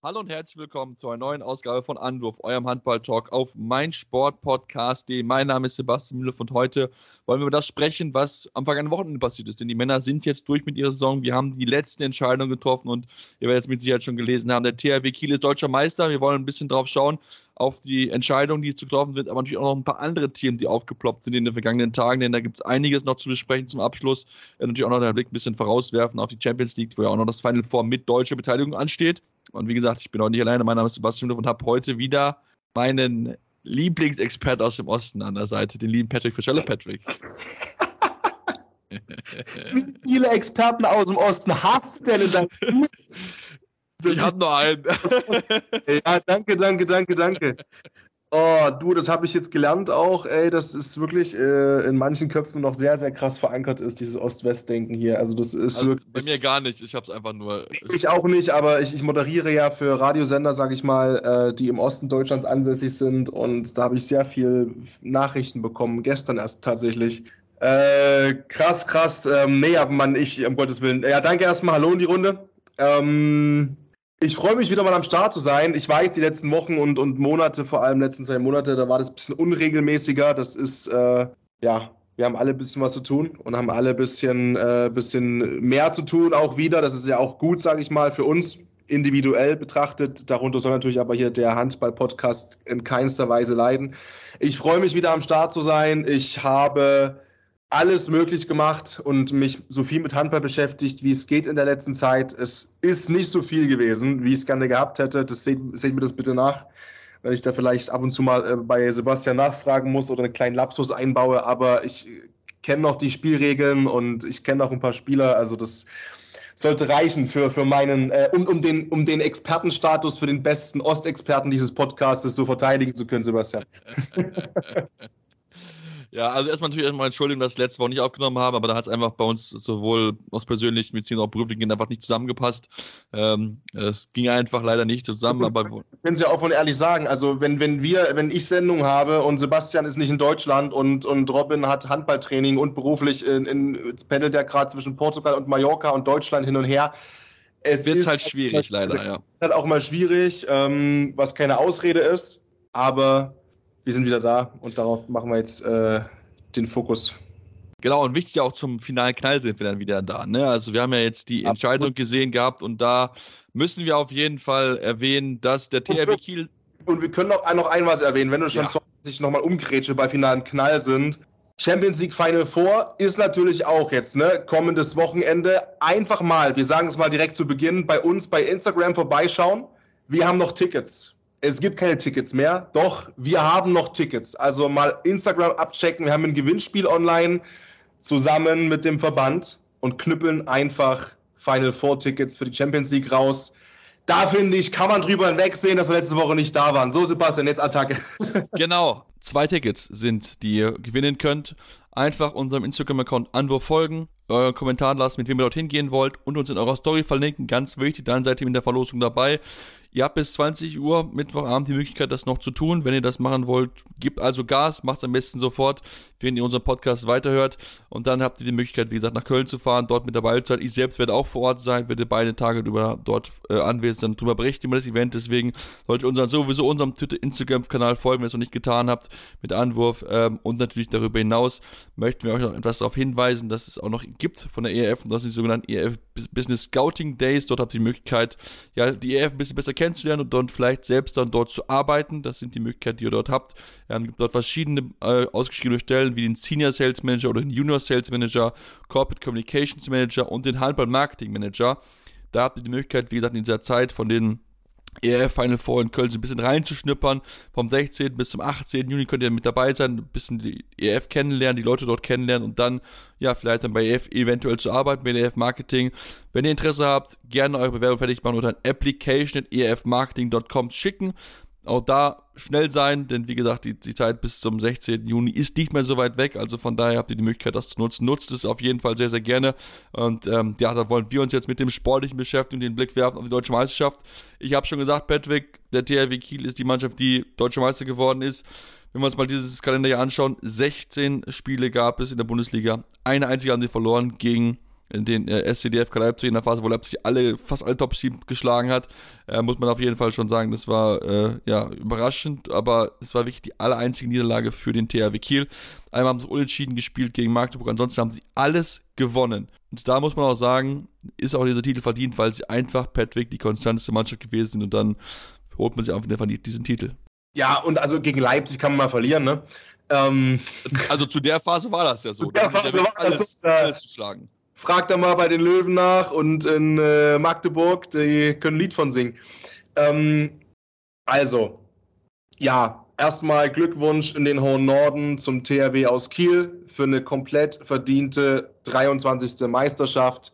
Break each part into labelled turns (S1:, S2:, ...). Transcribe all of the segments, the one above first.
S1: Hallo und herzlich willkommen zu einer neuen Ausgabe von Anwurf, eurem Handball-Talk auf meinsportpodcast.de. Mein Name ist Sebastian Müller und heute wollen wir über das sprechen, was am vergangenen Wochenende passiert ist. Denn die Männer sind jetzt durch mit ihrer Saison. Wir haben die letzten Entscheidungen getroffen und ihr werdet es mit Sicherheit schon gelesen haben. Der THW Kiel ist deutscher Meister. Wir wollen ein bisschen drauf schauen, auf die Entscheidungen, die zu getroffen sind, aber natürlich auch noch ein paar andere Themen, die aufgeploppt sind in den vergangenen Tagen, denn da gibt es einiges noch zu besprechen zum Abschluss. Äh, natürlich auch noch den Blick ein bisschen vorauswerfen auf die Champions League, wo ja auch noch das Final Four mit deutscher Beteiligung ansteht. Und wie gesagt, ich bin auch nicht alleine. Mein Name ist Sebastian und habe heute wieder meinen Lieblingsexpert aus dem Osten an der Seite, den lieben Patrick Fischelle. Patrick.
S2: Wie viele Experten aus dem Osten hast du denn in deinem
S1: Ich habe nur einen.
S2: ja, danke, danke, danke, danke. Oh, du, das habe ich jetzt gelernt auch, ey, dass es wirklich äh, in manchen Köpfen noch sehr, sehr krass verankert ist, dieses Ost-West-Denken hier. Also das ist
S1: also
S2: wirklich,
S1: Bei mir gar nicht, ich habe es einfach nur...
S2: Ich auch nicht, aber ich, ich moderiere ja für Radiosender, sage ich mal, äh, die im Osten Deutschlands ansässig sind und da habe ich sehr viel Nachrichten bekommen, gestern erst tatsächlich. Äh, krass, krass, ähm, nee, aber Mann, ich, um Gottes Willen. Ja, danke erstmal, hallo in die Runde. Ähm, ich freue mich wieder mal am Start zu sein. Ich weiß, die letzten Wochen und, und Monate, vor allem letzten zwei Monate, da war das ein bisschen unregelmäßiger. Das ist, äh, ja, wir haben alle ein bisschen was zu tun und haben alle ein bisschen, äh, bisschen mehr zu tun auch wieder. Das ist ja auch gut, sage ich mal, für uns individuell betrachtet. Darunter soll natürlich aber hier der Handball-Podcast in keinster Weise leiden. Ich freue mich wieder am Start zu sein. Ich habe alles möglich gemacht und mich so viel mit Handball beschäftigt, wie es geht in der letzten Zeit. Es ist nicht so viel gewesen, wie ich es gerne gehabt hätte. Das seht, seht mir das bitte nach, wenn ich da vielleicht ab und zu mal äh, bei Sebastian nachfragen muss oder einen kleinen Lapsus einbaue. Aber ich kenne noch die Spielregeln und ich kenne noch ein paar Spieler. Also das sollte reichen für, für meinen, äh, um, um, den, um den Expertenstatus für den besten Ostexperten dieses Podcastes so verteidigen zu können, Sebastian.
S1: Ja, also erstmal natürlich erstmal Entschuldigung, dass ich letzte Woche nicht aufgenommen habe, aber da hat es einfach bei uns sowohl aus persönlichen beziehungsweise auch beruflichen einfach nicht zusammengepasst. Ähm, es ging einfach leider nicht zusammen, aber.
S2: Können Sie ja offen und ehrlich sagen, also wenn, wenn wir, wenn ich Sendung habe und Sebastian ist nicht in Deutschland und, und Robin hat Handballtraining und beruflich in, in pendelt er gerade zwischen Portugal und Mallorca und Deutschland hin und her.
S1: Es wird halt schwierig, leider, ja.
S2: Halt auch mal schwierig, ähm, was keine Ausrede ist, aber wir sind wieder da und darauf machen wir jetzt äh, den Fokus.
S1: Genau, und wichtig auch zum finalen Knall sind wir dann wieder da. Ne? Also wir haben ja jetzt die Entscheidung gesehen gehabt und da müssen wir auf jeden Fall erwähnen, dass der THW Kiel.
S2: Und wir können noch, noch ein was erwähnen, wenn du schon ja. 20 nochmal umgrätsche bei finalen Knall sind. Champions League Final Four ist natürlich auch jetzt, ne, kommendes Wochenende. Einfach mal, wir sagen es mal direkt zu Beginn, bei uns bei Instagram vorbeischauen. Wir haben noch Tickets es gibt keine Tickets mehr. Doch, wir haben noch Tickets. Also mal Instagram abchecken. Wir haben ein Gewinnspiel online zusammen mit dem Verband und knüppeln einfach Final Four Tickets für die Champions League raus. Da finde ich, kann man drüber hinwegsehen, dass wir letzte Woche nicht da waren. So, Sebastian, jetzt Attacke.
S1: genau. Zwei Tickets sind, die ihr gewinnen könnt. Einfach unserem Instagram-Account Anwurf folgen, euren Kommentar lassen, mit wem ihr dorthin gehen wollt und uns in eurer Story verlinken. Ganz wichtig, dann seid ihr in der Verlosung dabei. Ihr habt bis 20 Uhr Mittwochabend die Möglichkeit, das noch zu tun. Wenn ihr das machen wollt, gebt also Gas, macht es am besten sofort, wenn ihr unseren Podcast weiterhört. Und dann habt ihr die Möglichkeit, wie gesagt, nach Köln zu fahren, dort mit dabei zu sein. Ich selbst werde auch vor Ort sein, werde beide Tage über dort äh, anwesend sein, darüber berichten über das Event. Deswegen solltet ihr unseren, sowieso unserem Twitter-Instagram-Kanal folgen, wenn ihr es noch nicht getan habt, mit Anwurf. Ähm, und natürlich darüber hinaus möchten wir euch noch etwas darauf hinweisen, dass es auch noch gibt von der ERF, und das sind die sogenannten ERF Business Scouting Days. Dort habt ihr die Möglichkeit, ja, die ERF ein bisschen besser kennenzulernen und dann vielleicht selbst dann dort zu arbeiten. Das sind die Möglichkeiten, die ihr dort habt. Es gibt dort verschiedene äh, ausgeschriebene Stellen, wie den Senior Sales Manager oder den Junior Sales Manager, Corporate Communications Manager und den Handball Marketing Manager. Da habt ihr die Möglichkeit, wie gesagt, in dieser Zeit von den ERF Final Four in Köln so ein bisschen reinzuschnippern. Vom 16. bis zum 18. Juni könnt ihr mit dabei sein, ein bisschen die ERF kennenlernen, die Leute dort kennenlernen und dann, ja, vielleicht dann bei ERF eventuell zu arbeiten, mit ERF Marketing. Wenn ihr Interesse habt, gerne eure Bewerbung fertig machen an application.erfmarketing.com schicken. Auch da schnell sein, denn wie gesagt, die, die Zeit bis zum 16. Juni ist nicht mehr so weit weg. Also von daher habt ihr die Möglichkeit, das zu nutzen. Nutzt es auf jeden Fall sehr, sehr gerne. Und ähm, ja, da wollen wir uns jetzt mit dem Sportlichen beschäftigen, den Blick werfen auf die Deutsche Meisterschaft. Ich habe schon gesagt, Patrick, der THW Kiel ist die Mannschaft, die Deutsche Meister geworden ist. wenn wir uns mal dieses Kalenderjahr anschauen, 16 Spiele gab es in der Bundesliga. Eine einzige haben sie verloren gegen den äh, SCDF Leipzig in der Phase, wo Leipzig alle, fast alle Top-Teams geschlagen hat, äh, muss man auf jeden Fall schon sagen, das war äh, ja überraschend, aber es war wirklich die aller einzige Niederlage für den THW Kiel. Einmal haben sie unentschieden gespielt gegen Magdeburg, ansonsten haben sie alles gewonnen. Und da muss man auch sagen, ist auch dieser Titel verdient, weil sie einfach Patrick die konstanteste Mannschaft gewesen sind und dann holt man sich einfach diesen Titel.
S2: Ja, und also gegen Leipzig kann man mal verlieren, ne?
S1: Ähm. Also zu der Phase war das ja so. Da
S2: war alles, so, alles zu schlagen. Fragt da mal bei den Löwen nach und in äh, Magdeburg, die können ein Lied von singen. Ähm, also, ja, erstmal Glückwunsch in den hohen Norden zum THW aus Kiel für eine komplett verdiente 23. Meisterschaft.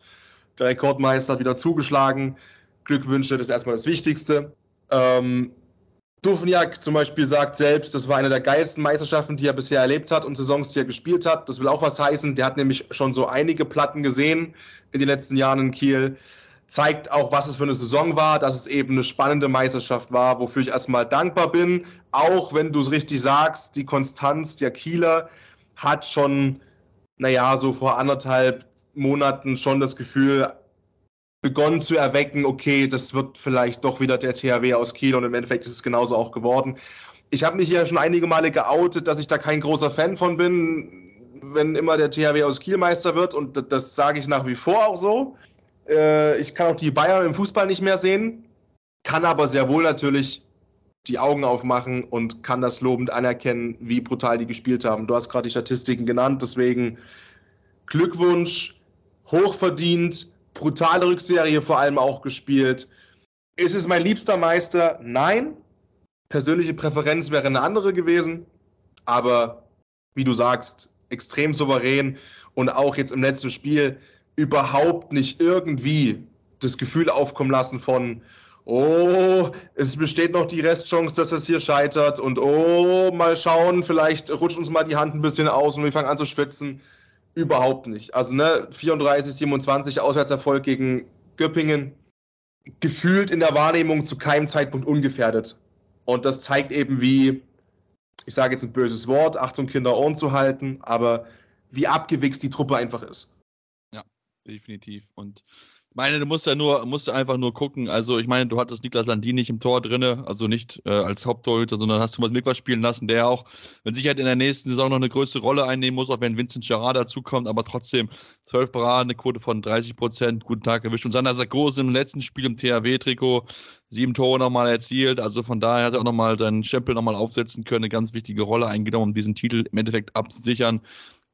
S2: Der Rekordmeister hat wieder zugeschlagen. Glückwünsche, das ist erstmal das Wichtigste. Ähm, Duvniak zum Beispiel sagt selbst, das war eine der geilsten Meisterschaften, die er bisher erlebt hat und Saisons, die er gespielt hat. Das will auch was heißen. Der hat nämlich schon so einige Platten gesehen in den letzten Jahren in Kiel. Zeigt auch, was es für eine Saison war, dass es eben eine spannende Meisterschaft war, wofür ich erstmal dankbar bin. Auch wenn du es richtig sagst, die Konstanz der Kieler hat schon, naja, so vor anderthalb Monaten schon das Gefühl, begonnen zu erwecken, okay, das wird vielleicht doch wieder der THW aus Kiel und im Endeffekt ist es genauso auch geworden. Ich habe mich ja schon einige Male geoutet, dass ich da kein großer Fan von bin, wenn immer der THW aus Kiel Meister wird und das, das sage ich nach wie vor auch so. Äh, ich kann auch die Bayern im Fußball nicht mehr sehen, kann aber sehr wohl natürlich die Augen aufmachen und kann das lobend anerkennen, wie brutal die gespielt haben. Du hast gerade die Statistiken genannt, deswegen Glückwunsch, hochverdient, brutale Rückserie vor allem auch gespielt. Ist es mein liebster Meister? Nein. Persönliche Präferenz wäre eine andere gewesen. Aber wie du sagst, extrem souverän und auch jetzt im letzten Spiel überhaupt nicht irgendwie das Gefühl aufkommen lassen von, oh, es besteht noch die Restchance, dass es hier scheitert und oh, mal schauen, vielleicht rutscht uns mal die Hand ein bisschen aus und wir fangen an zu schwitzen. Überhaupt nicht. Also ne, 34, 27 Auswärtserfolg gegen Göppingen. Gefühlt in der Wahrnehmung zu keinem Zeitpunkt ungefährdet. Und das zeigt eben, wie, ich sage jetzt ein böses Wort, Achtung, Kinder Ohren zu halten, aber wie abgewichst die Truppe einfach ist.
S1: Ja, definitiv. Und meine, du musst ja nur, musst einfach nur gucken. Also, ich meine, du hattest Niklas Landin nicht im Tor drinne, also nicht äh, als Haupttorhüter, sondern hast du mal Niklas spielen lassen, der auch mit Sicherheit in der nächsten Saison noch eine größere Rolle einnehmen muss, auch wenn Vincent Gerard dazukommt, aber trotzdem 12 Paraden, eine Quote von 30 Prozent, guten Tag erwischt. Und Sander Sarkozy im letzten Spiel im THW-Trikot sieben Tore nochmal erzielt. Also von daher hat er auch nochmal seinen Stempel nochmal aufsetzen können, eine ganz wichtige Rolle eingenommen, um diesen Titel im Endeffekt abzusichern.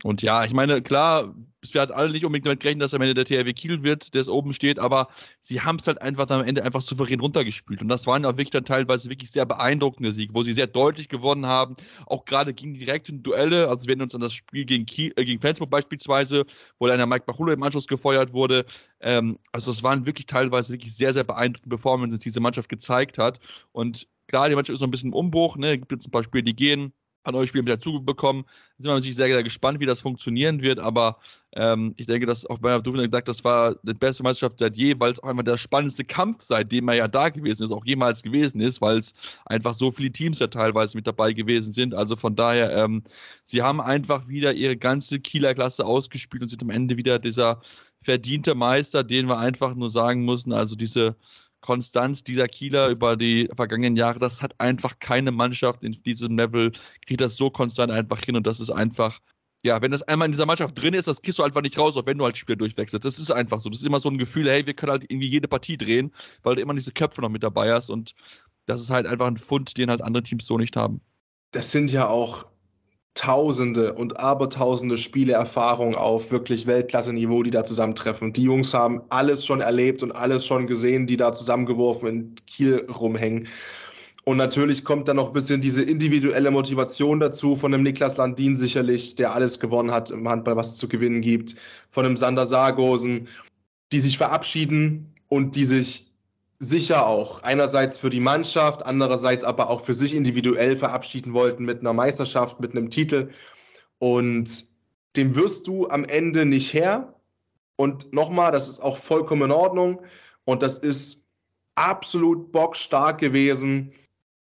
S1: Und ja, ich meine, klar, wir hatten alle nicht unbedingt damit gerechnet, dass am Ende der THW Kiel wird, der es oben steht, aber sie haben es halt einfach am Ende einfach souverän runtergespielt. Und das waren auch wirklich dann teilweise wirklich sehr beeindruckende Siege, wo sie sehr deutlich gewonnen haben, auch gerade gegen direkte Duelle. Also wir uns an das Spiel gegen, Kiel, äh, gegen Flensburg beispielsweise, wo dann der Mike Bachulo im Anschluss gefeuert wurde. Ähm, also es waren wirklich teilweise wirklich sehr, sehr beeindruckende Performances, die diese Mannschaft gezeigt hat. Und klar, die Mannschaft ist noch ein bisschen im Umbruch, ne? Gibt jetzt ein paar Spiele, die gehen paar neue Spiele mit dazu bekommen. Da sind wir natürlich sehr, sehr gespannt, wie das funktionieren wird, aber ähm, ich denke, dass auch bei Duvner gesagt, das war die beste Meisterschaft seit je, weil es auch einmal der spannendste Kampf, seitdem er ja da gewesen ist, auch jemals gewesen ist, weil es einfach so viele Teams ja teilweise mit dabei gewesen sind. Also von daher, ähm, sie haben einfach wieder ihre ganze Kieler Klasse ausgespielt und sind am Ende wieder dieser verdiente Meister, den wir einfach nur sagen mussten, also diese Konstanz dieser Kieler über die vergangenen Jahre, das hat einfach keine Mannschaft in diesem Level, kriegt das so konstant einfach hin und das ist einfach, ja, wenn das einmal in dieser Mannschaft drin ist, das kriegst du einfach nicht raus, auch wenn du halt Spiel durchwechselst. Das ist einfach so. Das ist immer so ein Gefühl, hey, wir können halt irgendwie jede Partie drehen, weil du immer diese Köpfe noch mit dabei hast und das ist halt einfach ein Fund, den halt andere Teams so nicht haben.
S2: Das sind ja auch Tausende und Abertausende Spiele Erfahrung auf wirklich Weltklasse-Niveau, die da zusammentreffen. Die Jungs haben alles schon erlebt und alles schon gesehen, die da zusammengeworfen in Kiel rumhängen. Und natürlich kommt dann noch ein bisschen diese individuelle Motivation dazu von dem Niklas Landin sicherlich, der alles gewonnen hat im Handball, was es zu gewinnen gibt, von dem Sander Sargosen, die sich verabschieden und die sich sicher auch einerseits für die Mannschaft, andererseits aber auch für sich individuell verabschieden wollten mit einer Meisterschaft, mit einem Titel. Und dem wirst du am Ende nicht her. Und nochmal, das ist auch vollkommen in Ordnung. Und das ist absolut bockstark gewesen.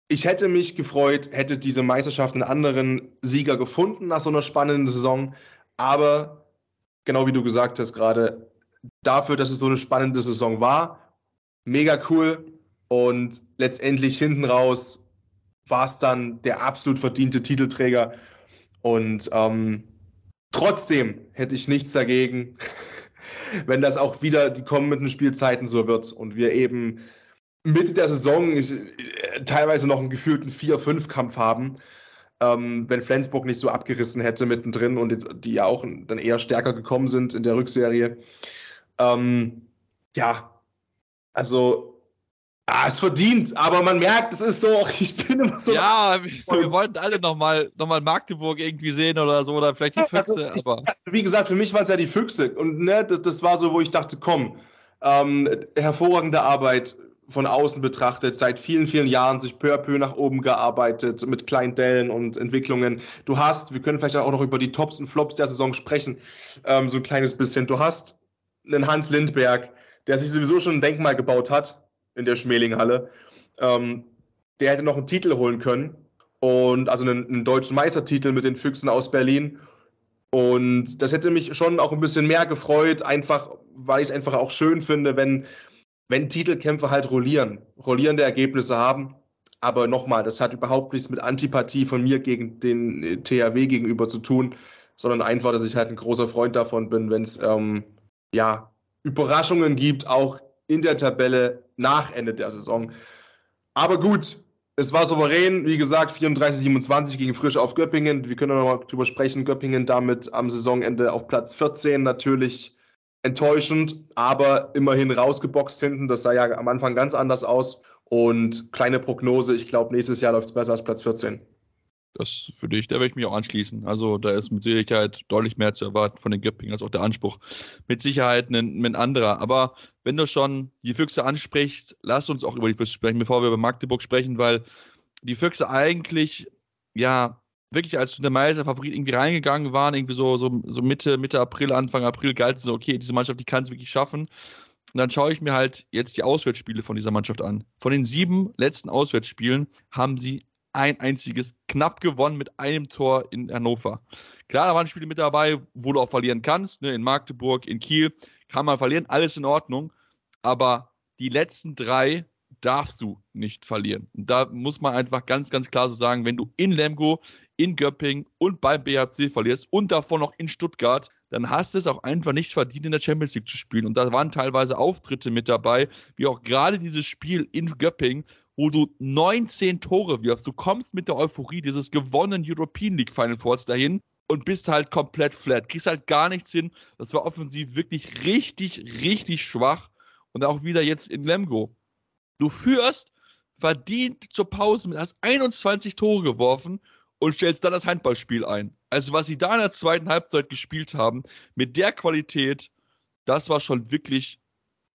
S2: ich hätte mich gefreut, hätte diese Meisterschaft einen anderen Sieger gefunden nach so einer spannenden Saison. Aber genau wie du gesagt hast gerade, dafür, dass es so eine spannende Saison war, mega cool. Und letztendlich hinten raus war es dann der absolut verdiente Titelträger. Und ähm, trotzdem hätte ich nichts dagegen, wenn das auch wieder die kommenden Spielzeiten so wird und wir eben Mitte der Saison ich, äh, teilweise noch einen gefühlten 4-5-Kampf haben, ähm, wenn Flensburg nicht so abgerissen hätte mittendrin und jetzt, die ja auch dann eher stärker gekommen sind in der Rückserie. Ähm, ja, also Ah, es verdient, aber man merkt, es ist so, ich bin immer so.
S1: Ja, wir, wollten alle nochmal noch mal Magdeburg irgendwie sehen oder so, oder vielleicht die Füchse,
S2: also aber. wie gesagt, für mich waren es ja die Füchse. Und ne, das, das, war so, wo ich dachte, komm, ähm, hervorragende Arbeit von außen betrachtet, seit vielen, vielen Jahren sich peu à peu nach oben gearbeitet mit Kleinteilen und Entwicklungen. Du hast, wir können vielleicht auch noch über die Tops und Flops der Saison sprechen, ähm, so ein kleines bisschen. Du hast einen Hans Lindberg, der sich sowieso schon ein Denkmal gebaut hat in der Schmelinghalle. Ähm, der hätte noch einen Titel holen können und also einen, einen deutschen Meistertitel mit den Füchsen aus Berlin. Und das hätte mich schon auch ein bisschen mehr gefreut, einfach weil ich es einfach auch schön finde, wenn wenn Titelkämpfe halt rollieren, rollierende Ergebnisse haben. Aber nochmal, das hat überhaupt nichts mit Antipathie von mir gegen den äh, THW gegenüber zu tun, sondern einfach, dass ich halt ein großer Freund davon bin, wenn es ähm, ja, Überraschungen gibt, auch in der Tabelle nach Ende der Saison. Aber gut, es war souverän, wie gesagt, 34-27 gegen Frisch auf Göppingen. Wir können noch mal drüber sprechen. Göppingen damit am Saisonende auf Platz 14 natürlich enttäuschend, aber immerhin rausgeboxt hinten. Das sah ja am Anfang ganz anders aus. Und kleine Prognose, ich glaube, nächstes Jahr läuft es besser als Platz 14.
S1: Das würde ich, da würde ich mich auch anschließen. Also da ist mit Sicherheit deutlich mehr zu erwarten von den Göppingen als auch der Anspruch. Mit Sicherheit ein, ein anderer. Aber wenn du schon die Füchse ansprichst, lass uns auch über die Füchse sprechen, bevor wir über Magdeburg sprechen, weil die Füchse eigentlich ja wirklich als der Meisterfavorit irgendwie reingegangen waren, irgendwie so, so, so Mitte, Mitte April, Anfang April galt so, okay, diese Mannschaft, die kann es wirklich schaffen. Und dann schaue ich mir halt jetzt die Auswärtsspiele von dieser Mannschaft an. Von den sieben letzten Auswärtsspielen haben sie ein einziges knapp gewonnen mit einem Tor in Hannover. Klar, da waren Spiele mit dabei, wo du auch verlieren kannst, ne, in Magdeburg, in Kiel, kann man verlieren, alles in Ordnung. Aber die letzten drei darfst du nicht verlieren. Und da muss man einfach ganz, ganz klar so sagen, wenn du in Lemgo in Göppingen und beim BHC verlierst und davon noch in Stuttgart, dann hast du es auch einfach nicht verdient, in der Champions League zu spielen. Und da waren teilweise Auftritte mit dabei, wie auch gerade dieses Spiel in Göppingen, wo du 19 Tore wirfst. Du kommst mit der Euphorie dieses gewonnenen European League Final Fours dahin und bist halt komplett flat. Kriegst halt gar nichts hin. Das war offensiv wirklich richtig, richtig schwach. Und auch wieder jetzt in Lemgo. Du führst verdient zur Pause mit hast 21 Tore geworfen und stellst dann das Handballspiel ein. Also was sie da in der zweiten Halbzeit gespielt haben, mit der Qualität, das war schon wirklich,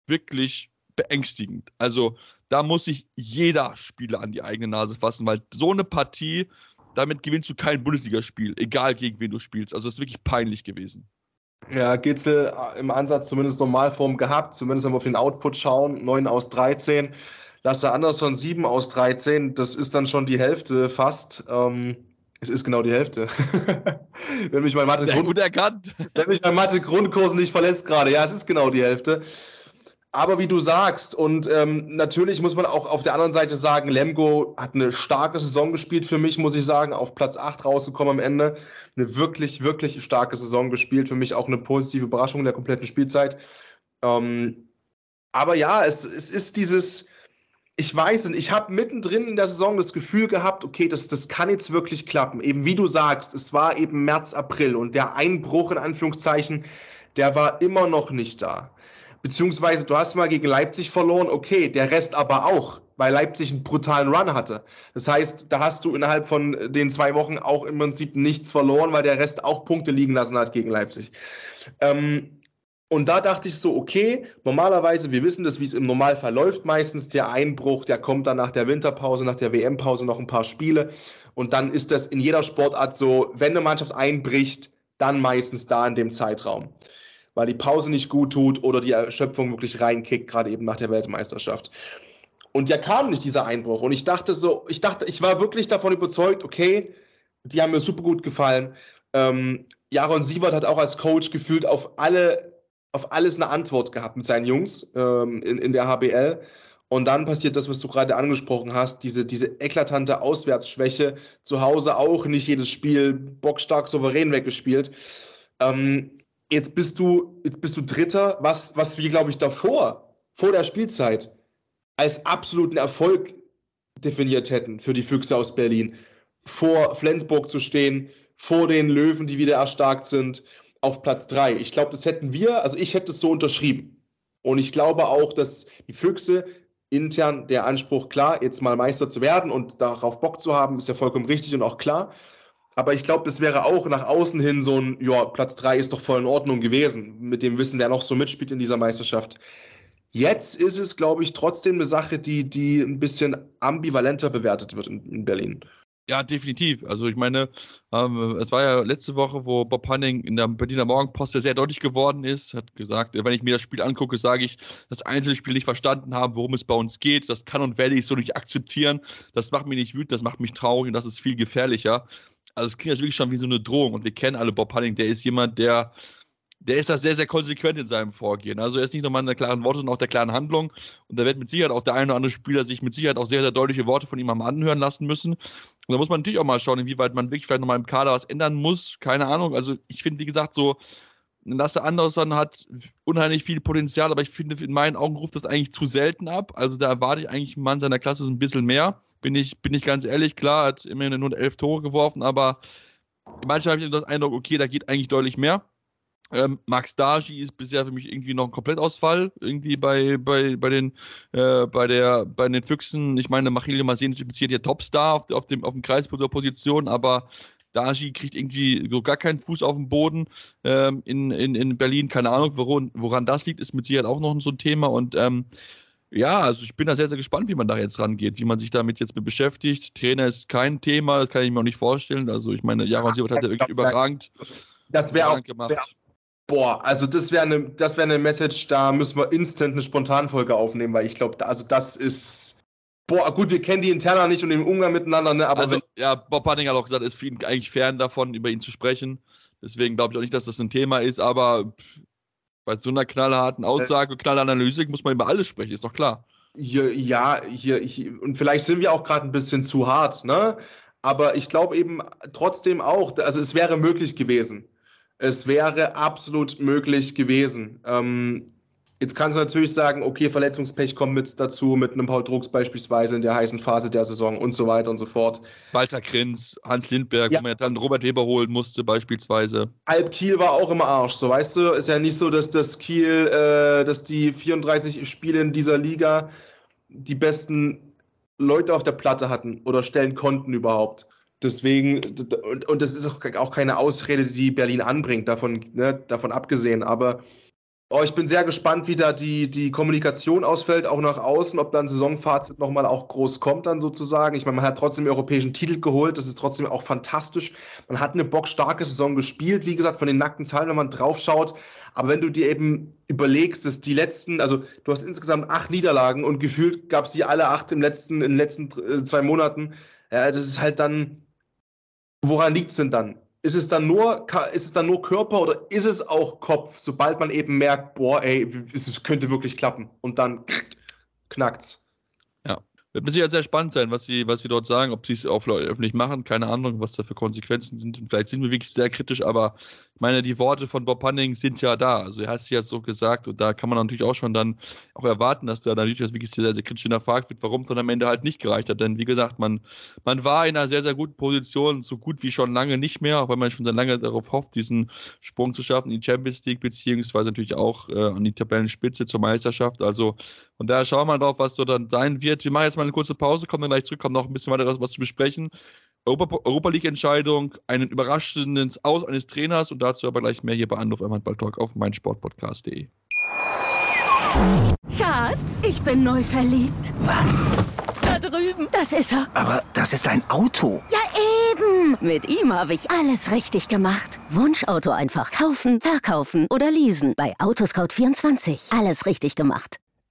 S1: wirklich beängstigend. Also da muss sich jeder Spieler an die eigene Nase fassen, weil so eine Partie, damit gewinnst du kein Bundesligaspiel, egal gegen wen du spielst. Also es ist wirklich peinlich gewesen.
S2: Ja, Gitzel äh, im Ansatz zumindest Normalform gehabt, zumindest wenn wir auf den Output schauen, 9 aus 13. Lasse Andersson 7 aus 13, das ist dann schon die Hälfte fast. Ähm, es ist genau die Hälfte. wenn mich mein Mathe, Grund, wenn mich mein Mathe Grundkurs nicht verlässt gerade, ja, es ist genau die Hälfte. Aber wie du sagst, und ähm, natürlich muss man auch auf der anderen Seite sagen, Lemgo hat eine starke Saison gespielt für mich, muss ich sagen, auf Platz 8 rausgekommen am Ende. Eine wirklich, wirklich starke Saison gespielt. Für mich auch eine positive Überraschung der kompletten Spielzeit. Ähm, aber ja, es, es ist dieses, ich weiß nicht, ich habe mittendrin in der Saison das Gefühl gehabt, okay, das, das kann jetzt wirklich klappen. Eben wie du sagst, es war eben März, April und der Einbruch in Anführungszeichen, der war immer noch nicht da. Beziehungsweise du hast mal gegen Leipzig verloren, okay, der Rest aber auch, weil Leipzig einen brutalen Run hatte. Das heißt, da hast du innerhalb von den zwei Wochen auch im Prinzip nichts verloren, weil der Rest auch Punkte liegen lassen hat gegen Leipzig. Ähm, und da dachte ich so, okay, normalerweise, wir wissen das, wie es im Normalfall läuft meistens, der Einbruch, der kommt dann nach der Winterpause, nach der WM-Pause noch ein paar Spiele. Und dann ist das in jeder Sportart so, wenn eine Mannschaft einbricht, dann meistens da in dem Zeitraum. Weil die Pause nicht gut tut oder die Erschöpfung wirklich reinkickt, gerade eben nach der Weltmeisterschaft. Und der kam nicht, dieser Einbruch. Und ich dachte so, ich dachte, ich war wirklich davon überzeugt, okay, die haben mir super gut gefallen. Ähm, Jaron Sievert hat auch als Coach gefühlt auf alle, auf alles eine Antwort gehabt mit seinen Jungs ähm, in, in der HBL. Und dann passiert das, was du gerade angesprochen hast, diese, diese eklatante Auswärtsschwäche. Zu Hause auch nicht jedes Spiel bockstark souverän weggespielt. Ähm, jetzt bist du, jetzt bist du Dritter, was, was wir, glaube ich, davor, vor der Spielzeit, als absoluten Erfolg definiert hätten für die Füchse aus Berlin. Vor Flensburg zu stehen, vor den Löwen, die wieder erstarkt sind, auf Platz 3. Ich glaube, das hätten wir, also ich hätte es so unterschrieben. Und ich glaube auch, dass die Füchse intern der Anspruch, klar, jetzt mal Meister zu werden und darauf Bock zu haben, ist ja vollkommen richtig und auch klar. Aber ich glaube, das wäre auch nach außen hin so ein, ja, Platz 3 ist doch voll in Ordnung gewesen, mit dem Wissen, wer noch so mitspielt in dieser Meisterschaft. Jetzt ist es, glaube ich, trotzdem eine Sache, die, die ein bisschen ambivalenter bewertet wird in, in Berlin.
S1: Ja, definitiv. Also ich meine, ähm, es war ja letzte Woche, wo Bob Hanning in der Berliner Morgenpost ja sehr deutlich geworden ist, hat gesagt, wenn ich mir das Spiel angucke, sage ich, das Einzelspiel nicht verstanden haben, worum es bei uns geht. Das kann und werde ich so nicht akzeptieren. Das macht mich nicht wütend, das macht mich traurig und das ist viel gefährlicher. Also es klingt jetzt wirklich schon wie so eine Drohung und wir kennen alle Bob Hanning, der ist jemand, der der ist da sehr, sehr konsequent in seinem Vorgehen. Also er ist nicht nur mal in der klaren Worte, sondern auch der klaren Handlung. Und da wird mit Sicherheit auch der eine oder andere Spieler sich mit Sicherheit auch sehr, sehr deutliche Worte von ihm am anhören lassen müssen. Und da muss man natürlich auch mal schauen, inwieweit man wirklich vielleicht nochmal im Kader was ändern muss. Keine Ahnung. Also ich finde, wie gesagt, so Lasse Andersson hat unheimlich viel Potenzial, aber ich finde, in meinen Augen ruft das eigentlich zu selten ab. Also da erwarte ich eigentlich einen Mann seiner Klasse so ein bisschen mehr. Bin ich, bin ich ganz ehrlich, klar, hat immerhin nur elf Tore geworfen, aber manchmal habe ich das Eindruck, okay, da geht eigentlich deutlich mehr. Ähm, Max Daji ist bisher für mich irgendwie noch ein Komplettausfall, irgendwie bei, bei, bei, den, äh, bei, der, bei den Füchsen. Ich meine, Machilio Masenic ist hier Topstar auf, auf, dem, auf dem Kreisposition, aber Daji kriegt irgendwie so gar keinen Fuß auf den Boden ähm, in, in, in Berlin. Keine Ahnung, woran, woran das liegt, ist mit Sicherheit auch noch so ein Thema. Und ähm, ja, also ich bin da sehr, sehr gespannt, wie man da jetzt rangeht, wie man sich damit jetzt mit beschäftigt. Trainer ist kein Thema, das kann ich mir auch nicht vorstellen. Also ich meine, Jaron Siebert hat ja wirklich überragend,
S2: das wäre auch gemacht. Wär, Boah, also das wäre eine, das eine Message, da müssen wir instant eine Spontanfolge aufnehmen, weil ich glaube, also das ist. Boah, gut, wir kennen die Interna nicht und den Umgang miteinander, ne? Aber
S1: also, ja, Bob Hanning hat auch gesagt, es ist für ihn eigentlich fern davon, über ihn zu sprechen. Deswegen glaube ich auch nicht, dass das ein Thema ist, aber bei so einer knallharten Aussage, äh, knallanalyse muss man über alles sprechen, ist doch klar.
S2: Hier, ja, hier, hier, und vielleicht sind wir auch gerade ein bisschen zu hart, ne? Aber ich glaube eben trotzdem auch, also es wäre möglich gewesen. Es wäre absolut möglich gewesen. Ähm, jetzt kannst du natürlich sagen, okay, Verletzungspech kommt mit dazu, mit einem Paul Drucks beispielsweise in der heißen Phase der Saison und so weiter und so fort.
S1: Walter Krinz, Hans Lindberg, ja. wo man dann Robert Weber holen musste beispielsweise.
S2: Alp Kiel war auch im Arsch, so weißt du, ist ja nicht so, dass das Kiel, äh, dass die 34 Spiele in dieser Liga die besten Leute auf der Platte hatten oder stellen konnten überhaupt. Deswegen, und, und das ist auch keine Ausrede, die Berlin anbringt, davon, ne, davon abgesehen. Aber oh, ich bin sehr gespannt, wie da die, die Kommunikation ausfällt, auch nach außen, ob dann Saisonfazit nochmal auch groß kommt, dann sozusagen. Ich meine, man hat trotzdem den europäischen Titel geholt, das ist trotzdem auch fantastisch. Man hat eine bockstarke Saison gespielt, wie gesagt, von den nackten Zahlen, wenn man draufschaut. Aber wenn du dir eben überlegst, dass die letzten, also du hast insgesamt acht Niederlagen und gefühlt gab es die alle acht im letzten, in den letzten äh, zwei Monaten, ja, das ist halt dann Woran liegt es denn dann? Ist es dann nur, ist es dann nur Körper oder ist es auch Kopf, sobald man eben merkt, boah, ey, es könnte wirklich klappen und dann knackt's.
S1: Wird mit Sicherheit sehr spannend sein, was sie, was sie dort sagen, ob sie es auch öffentlich machen, keine Ahnung, was da für Konsequenzen sind. Vielleicht sind wir wirklich sehr kritisch, aber ich meine, die Worte von Bob Hunning sind ja da. Also er hat es ja so gesagt und da kann man natürlich auch schon dann auch erwarten, dass da natürlich das wirklich sehr, sehr kritisch hinterfragt wird, warum es dann am Ende halt nicht gereicht hat. Denn wie gesagt, man, man war in einer sehr, sehr guten Position, so gut wie schon lange nicht mehr, auch wenn man schon sehr lange darauf hofft, diesen Sprung zu schaffen in die Champions League, beziehungsweise natürlich auch äh, an die Tabellenspitze zur Meisterschaft. Also von daher schauen wir mal drauf, was so dann sein wird. Wir machen jetzt mal eine kurze Pause, kommen dann gleich zurück, kommen noch ein bisschen weiter was zu besprechen. Europa, Europa League-Entscheidung, einen überraschenden Aus eines Trainers und dazu aber gleich mehr hier bei Anruf Handball Talk auf meinsportpodcast.de.
S3: Schatz, ich bin neu verliebt.
S4: Was?
S3: Da drüben. Das ist er.
S4: Aber das ist ein Auto.
S3: Ja, eben. Mit ihm habe ich alles richtig gemacht. Wunschauto einfach kaufen, verkaufen oder leasen. Bei Autoscout24. Alles richtig gemacht.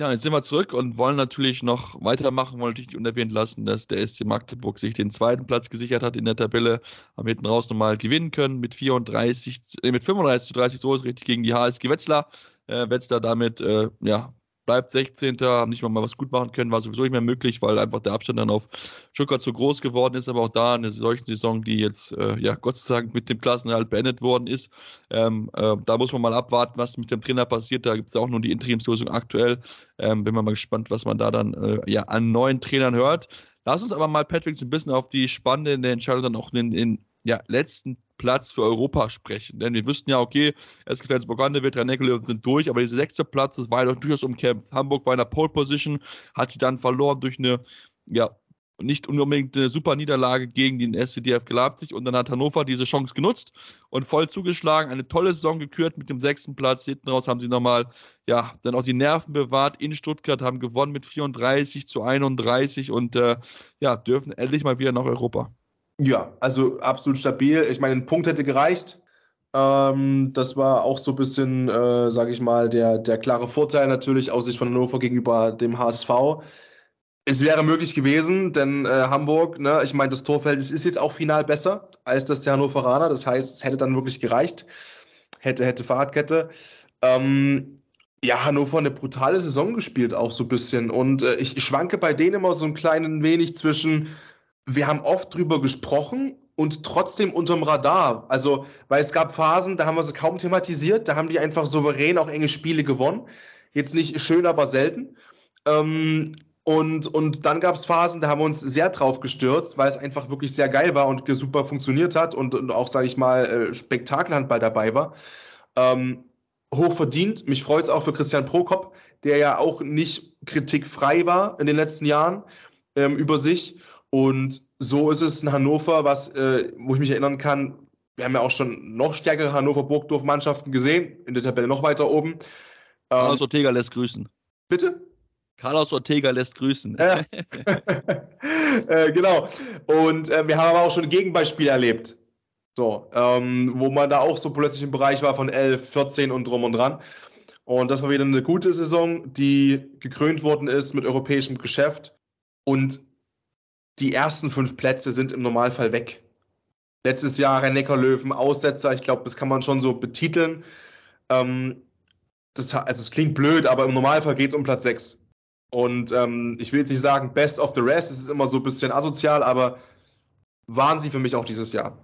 S1: Ja, jetzt sind wir zurück und wollen natürlich noch weitermachen, wollen natürlich nicht unerwähnt lassen, dass der SC Magdeburg sich den zweiten Platz gesichert hat in der Tabelle, haben hinten raus nochmal gewinnen können mit 34, äh, mit 35 zu 30, so ist richtig gegen die HSG Wetzlar. Äh, Wetzlar damit, äh, ja, bleibt 16. Haben nicht mal, was gut machen können, war sowieso nicht mehr möglich, weil einfach der Abstand dann auf Stuttgart zu groß geworden ist. Aber auch da eine solche Saison, die jetzt, äh, ja, Gott sei Dank mit dem Klassenerhalt beendet worden ist. Ähm, äh, da muss man mal abwarten, was mit dem Trainer passiert. Da gibt es auch nur die Interimslösung aktuell. Ähm, bin mal gespannt, was man da dann äh, ja, an neuen Trainern hört. Lass uns aber mal, Patrick, so ein bisschen auf die spannende Entscheidung dann auch in, in ja, letzten Platz für Europa sprechen. Denn wir wüssten ja, okay, SG Flensburg-Handewitt, rhein sind durch, aber dieser sechste Platz, das war ja durchaus umkämpft. Hamburg war in der Pole Position, hat sie dann verloren durch eine, ja, nicht unbedingt eine super Niederlage gegen den SCDF Leipzig und dann hat Hannover diese Chance genutzt und voll zugeschlagen, eine tolle Saison gekürt mit dem sechsten Platz. Hinten raus haben sie nochmal, ja, dann auch die Nerven bewahrt in Stuttgart, haben gewonnen mit 34 zu 31 und äh, ja, dürfen endlich mal wieder nach Europa.
S2: Ja, also absolut stabil. Ich meine, ein Punkt hätte gereicht. Ähm, das war auch so ein bisschen, äh, sage ich mal, der, der klare Vorteil natürlich aus Sicht von Hannover gegenüber dem HSV. Es wäre möglich gewesen, denn äh, Hamburg, ne, ich meine, das Torverhältnis ist jetzt auch final besser als das der Hannoveraner. Das heißt, es hätte dann wirklich gereicht. Hätte, hätte Fahrradkette. Ähm, ja, Hannover eine brutale Saison gespielt, auch so ein bisschen. Und äh, ich schwanke bei denen immer so ein kleinen wenig zwischen wir haben oft drüber gesprochen und trotzdem unterm Radar. Also, weil es gab Phasen, da haben wir sie kaum thematisiert, da haben die einfach souverän auch enge Spiele gewonnen. Jetzt nicht schön, aber selten. Ähm, und, und dann gab es Phasen, da haben wir uns sehr drauf gestürzt, weil es einfach wirklich sehr geil war und super funktioniert hat und, und auch, sage ich mal, äh, Spektakelhandball dabei war. Ähm, hoch verdient. Mich freut es auch für Christian Prokop, der ja auch nicht kritikfrei war in den letzten Jahren ähm, über sich. Und so ist es in Hannover, was, äh, wo ich mich erinnern kann, wir haben ja auch schon noch stärkere Hannover-Burgdorf-Mannschaften gesehen, in der Tabelle noch weiter oben.
S1: Carlos ähm, Ortega lässt grüßen.
S2: Bitte?
S1: Carlos Ortega lässt grüßen.
S2: Ja. äh, genau. Und äh, wir haben aber auch schon Gegenbeispiele erlebt. So, ähm, wo man da auch so plötzlich im Bereich war von 11, 14 und drum und dran. Und das war wieder eine gute Saison, die gekrönt worden ist mit europäischem Geschäft. Und die ersten fünf Plätze sind im Normalfall weg. Letztes Jahr Rhein-Neckar-Löwen, Aussetzer, ich glaube, das kann man schon so betiteln. Ähm, das, also es klingt blöd, aber im Normalfall geht es um Platz 6. Und ähm, ich will jetzt nicht sagen Best of the Rest, es ist immer so ein bisschen asozial, aber waren sie für mich auch dieses Jahr.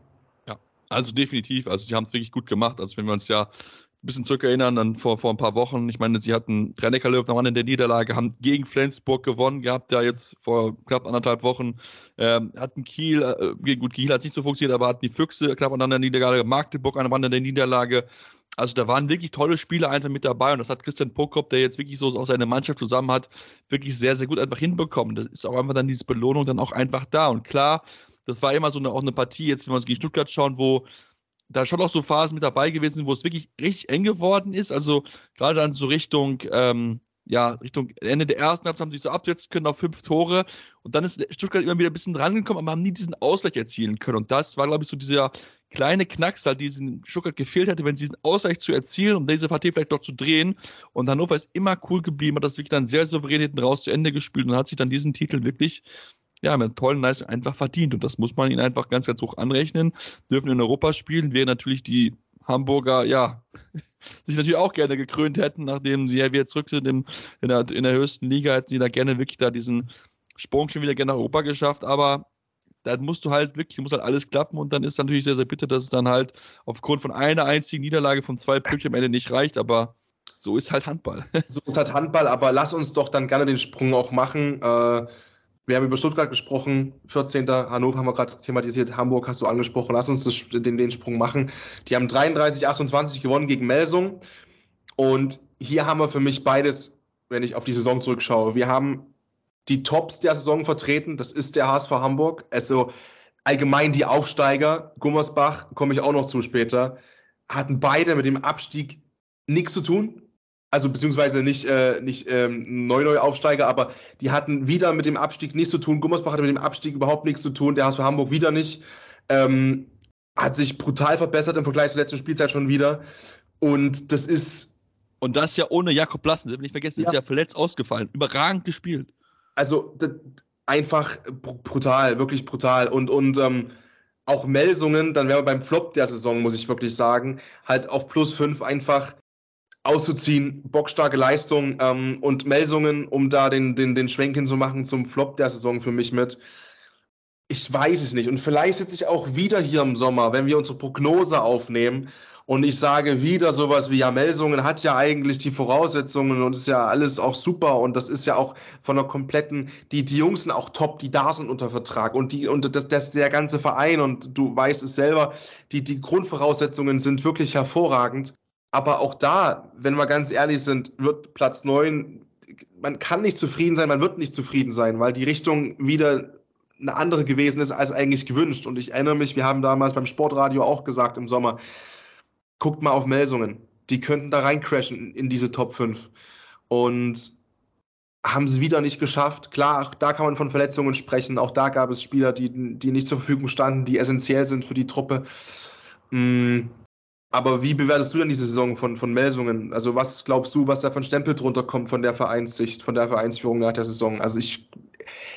S1: Ja, also definitiv. Also sie haben es wirklich gut gemacht. Also wenn wir uns ja bisschen zurückerinnern, dann vor, vor ein paar Wochen. Ich meine, sie hatten Rennecker Löwen am in der Niederlage, haben gegen Flensburg gewonnen gehabt, ja jetzt vor knapp anderthalb Wochen. Ähm, hatten Kiel, äh, gut, Kiel hat nicht so funktioniert, aber hatten die Füchse knapp an der Niederlage, Magdeburg an der der Niederlage. Also da waren wirklich tolle Spiele einfach mit dabei und das hat Christian Prokop, der jetzt wirklich so auch seine Mannschaft zusammen hat, wirklich sehr, sehr gut einfach hinbekommen. Das ist auch einfach dann diese Belohnung dann auch einfach da. Und klar, das war immer so eine, auch eine Partie, jetzt wenn wir uns gegen Stuttgart schauen, wo da schon auch so Phasen mit dabei gewesen, wo es wirklich richtig eng geworden ist. Also gerade dann so Richtung, ähm, ja, Richtung Ende der ersten Halbzeit haben sie sich so absetzen können auf fünf Tore. Und dann ist Stuttgart immer wieder ein bisschen rangekommen, aber haben nie diesen Ausgleich erzielen können. Und das war, glaube ich, so dieser kleine Knacks, halt, diesen Stuttgart gefehlt hätte, wenn sie diesen Ausgleich zu erzielen, um diese Partie vielleicht doch zu drehen. Und Hannover ist immer cool geblieben, hat das wirklich dann sehr souverän hinten raus zu Ende gespielt und hat sich dann diesen Titel wirklich ja, mit tollen Leistungen einfach verdient. Und das muss man ihnen einfach ganz, ganz hoch anrechnen. Dürfen in Europa spielen, wäre natürlich die Hamburger, ja, sich natürlich auch gerne gekrönt hätten, nachdem sie ja wieder zurück sind in, der, in der höchsten Liga, hätten sie da gerne wirklich da diesen Sprung schon wieder gerne nach Europa geschafft. Aber dann musst du halt wirklich, muss halt alles klappen und dann ist natürlich sehr, sehr bitter, dass es dann halt aufgrund von einer einzigen Niederlage von zwei Pünktchen am Ende nicht reicht, aber so ist halt Handball.
S2: so ist halt Handball, aber lass uns doch dann gerne den Sprung auch machen. Äh, wir haben über Stuttgart gesprochen, 14. Hannover haben wir gerade thematisiert, Hamburg hast du angesprochen. Lass uns das, den, den Sprung machen. Die haben 33, 28 gewonnen gegen Melsung. Und hier haben wir für mich beides wenn ich auf die Saison zurückschaue. Wir haben die Tops der Saison vertreten, das ist der HSV Hamburg. Also allgemein die Aufsteiger, Gummersbach, komme ich auch noch zu später, hatten beide mit dem Abstieg nichts zu tun. Also beziehungsweise nicht, äh, nicht ähm, Neu-Neu-Aufsteiger, aber die hatten wieder mit dem Abstieg nichts zu tun. Gummersbach hatte mit dem Abstieg überhaupt nichts zu tun, der HSV Hamburg wieder nicht. Ähm, hat sich brutal verbessert im Vergleich zur letzten Spielzeit schon wieder. Und das ist.
S1: Und das ja ohne Jakob Lassen, nicht vergessen, ja. ist ja verletzt ausgefallen. Überragend gespielt.
S2: Also einfach brutal, wirklich brutal. Und, und ähm, auch Melsungen, dann wären wir beim Flop der Saison, muss ich wirklich sagen, halt auf plus fünf einfach auszuziehen, bockstarke Leistung ähm, und Melsungen, um da den, den, den Schwenk hinzumachen zum Flop der Saison für mich mit. Ich weiß es nicht. Und vielleicht sitze ich auch wieder hier im Sommer, wenn wir unsere Prognose aufnehmen und ich sage wieder sowas wie, ja, Melsungen hat ja eigentlich die Voraussetzungen und ist ja alles auch super und das ist ja auch von der kompletten, die, die Jungs sind auch top, die da sind unter Vertrag und die, und das, das, der ganze Verein und du weißt es selber, die, die Grundvoraussetzungen sind wirklich hervorragend. Aber auch da, wenn wir ganz ehrlich sind, wird Platz 9, man kann nicht zufrieden sein, man wird nicht zufrieden sein, weil die Richtung wieder eine andere gewesen ist als eigentlich gewünscht. Und ich erinnere mich, wir haben damals beim Sportradio auch gesagt im Sommer, guckt mal auf Melsungen. Die könnten da reincrashen in diese Top 5. Und haben es wieder nicht geschafft. Klar, auch da kann man von Verletzungen sprechen. Auch da gab es Spieler, die, die nicht zur Verfügung standen, die essentiell sind für die Truppe. Mm, aber wie bewertest du denn diese Saison von, von Melsungen? Also, was glaubst du, was da von Stempel drunter kommt von der Vereinssicht, von der Vereinsführung nach der Saison? Also, ich,